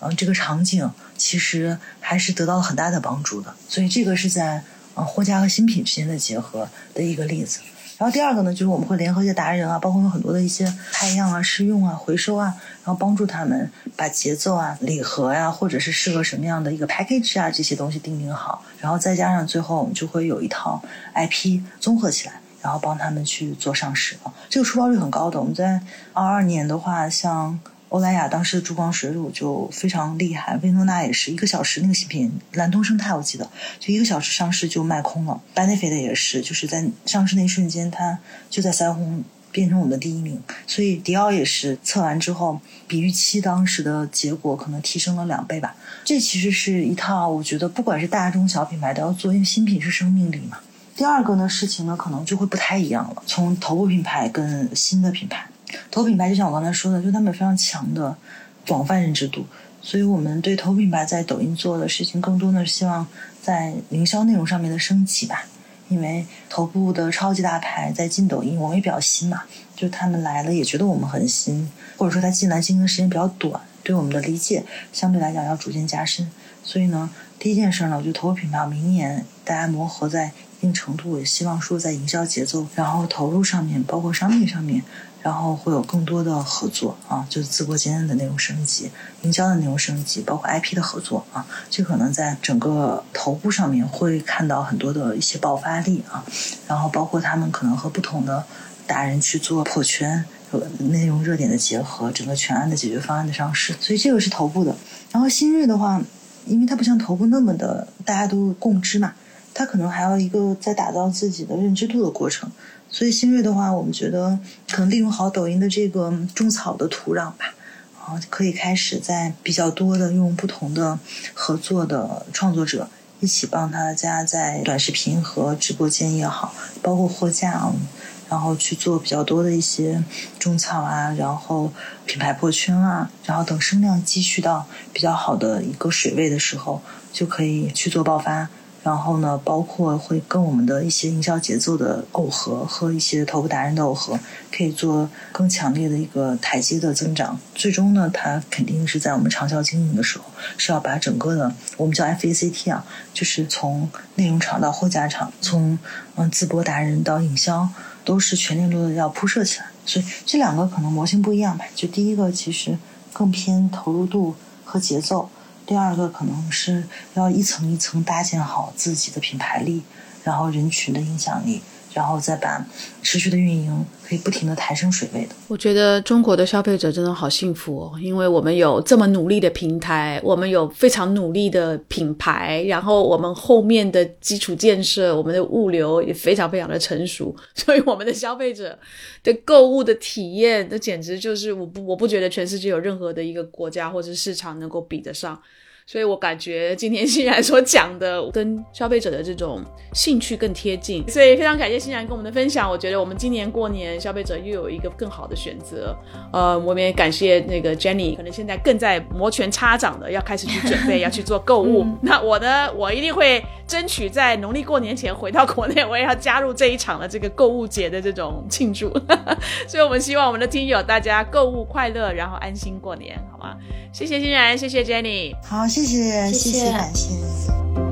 嗯这个场景其实还是得到了很大的帮助的。所以这个是在。啊，货架和新品之间的结合的一个例子。然后第二个呢，就是我们会联合一些达人啊，包括有很多的一些拍样啊、试用啊、回收啊，然后帮助他们把节奏啊、礼盒呀，或者是适合什么样的一个 package 啊这些东西定定好。然后再加上最后我们就会有一套 IP 综合起来，然后帮他们去做上市啊。这个出包率很高的。我们在二二年的话，像。欧莱雅当时的珠光水乳就非常厉害，薇诺娜也是一个小时那个新品蓝通生态，我记得就一个小时上市就卖空了。Benefit 也是，就是在上市那一瞬间，它就在腮红变成我们的第一名。所以迪奥也是测完之后，比预期当时的结果可能提升了两倍吧。这其实是一套，我觉得不管是大中小品牌都要做，因为新品是生命力嘛。第二个呢，事情呢可能就会不太一样了，从头部品牌跟新的品牌。头品牌就像我刚才说的，就他们有非常强的广泛认知度，所以我们对头品牌在抖音做的事情，更多的是希望在营销内容上面的升级吧。因为头部的超级大牌在进抖音，我们也比较新嘛，就他们来了也觉得我们很新，或者说他进来经营的时间比较短，对我们的理解相对来讲要逐渐加深。所以呢，第一件事呢，我觉得头部品牌明年大家磨合在一定程度，也希望说在营销节奏，然后投入上面，包括商品上面。然后会有更多的合作啊，就是直播间的内容升级、营销的内容升级，包括 IP 的合作啊，这可能在整个头部上面会看到很多的一些爆发力啊。然后包括他们可能和不同的达人去做破圈、内容热点的结合，整个全案的解决方案的上市。所以这个是头部的。然后新锐的话，因为它不像头部那么的大家都共知嘛，它可能还要一个在打造自己的认知度的过程。所以新锐的话，我们觉得可能利用好抖音的这个种草的土壤吧，啊，可以开始在比较多的用不同的合作的创作者一起帮大家在短视频和直播间也好，包括货架啊，然后去做比较多的一些种草啊，然后品牌破圈啊，然后等声量积蓄到比较好的一个水位的时候，就可以去做爆发。然后呢，包括会跟我们的一些营销节奏的耦合和一些头部达人的耦合，可以做更强烈的一个台阶的增长。最终呢，它肯定是在我们长效经营的时候，是要把整个的我们叫 FACT 啊，就是从内容厂到货架厂，从嗯自播达人到营销，都是全链路的要铺设起来。所以这两个可能模型不一样吧。就第一个其实更偏投入度和节奏。第二个可能是要一层一层搭建好自己的品牌力，然后人群的影响力。然后再把持续的运营可以不停的抬升水位的。我觉得中国的消费者真的好幸福哦，因为我们有这么努力的平台，我们有非常努力的品牌，然后我们后面的基础建设，我们的物流也非常非常的成熟，[LAUGHS] 所以我们的消费者的购物的体验，那简直就是我不我不觉得全世界有任何的一个国家或者市场能够比得上。所以我感觉今天欣然所讲的跟消费者的这种兴趣更贴近，所以非常感谢欣然跟我们的分享。我觉得我们今年过年消费者又有一个更好的选择。呃，我们也感谢那个 Jenny，可能现在更在摩拳擦掌的要开始去准备 [LAUGHS] 要去做购物。那我呢，我一定会争取在农历过年前回到国内，我也要加入这一场的这个购物节的这种庆祝。[LAUGHS] 所以我们希望我们的听友大家购物快乐，然后安心过年，好吗？谢谢欣然，谢谢 Jenny，好。谢谢，谢谢，感谢。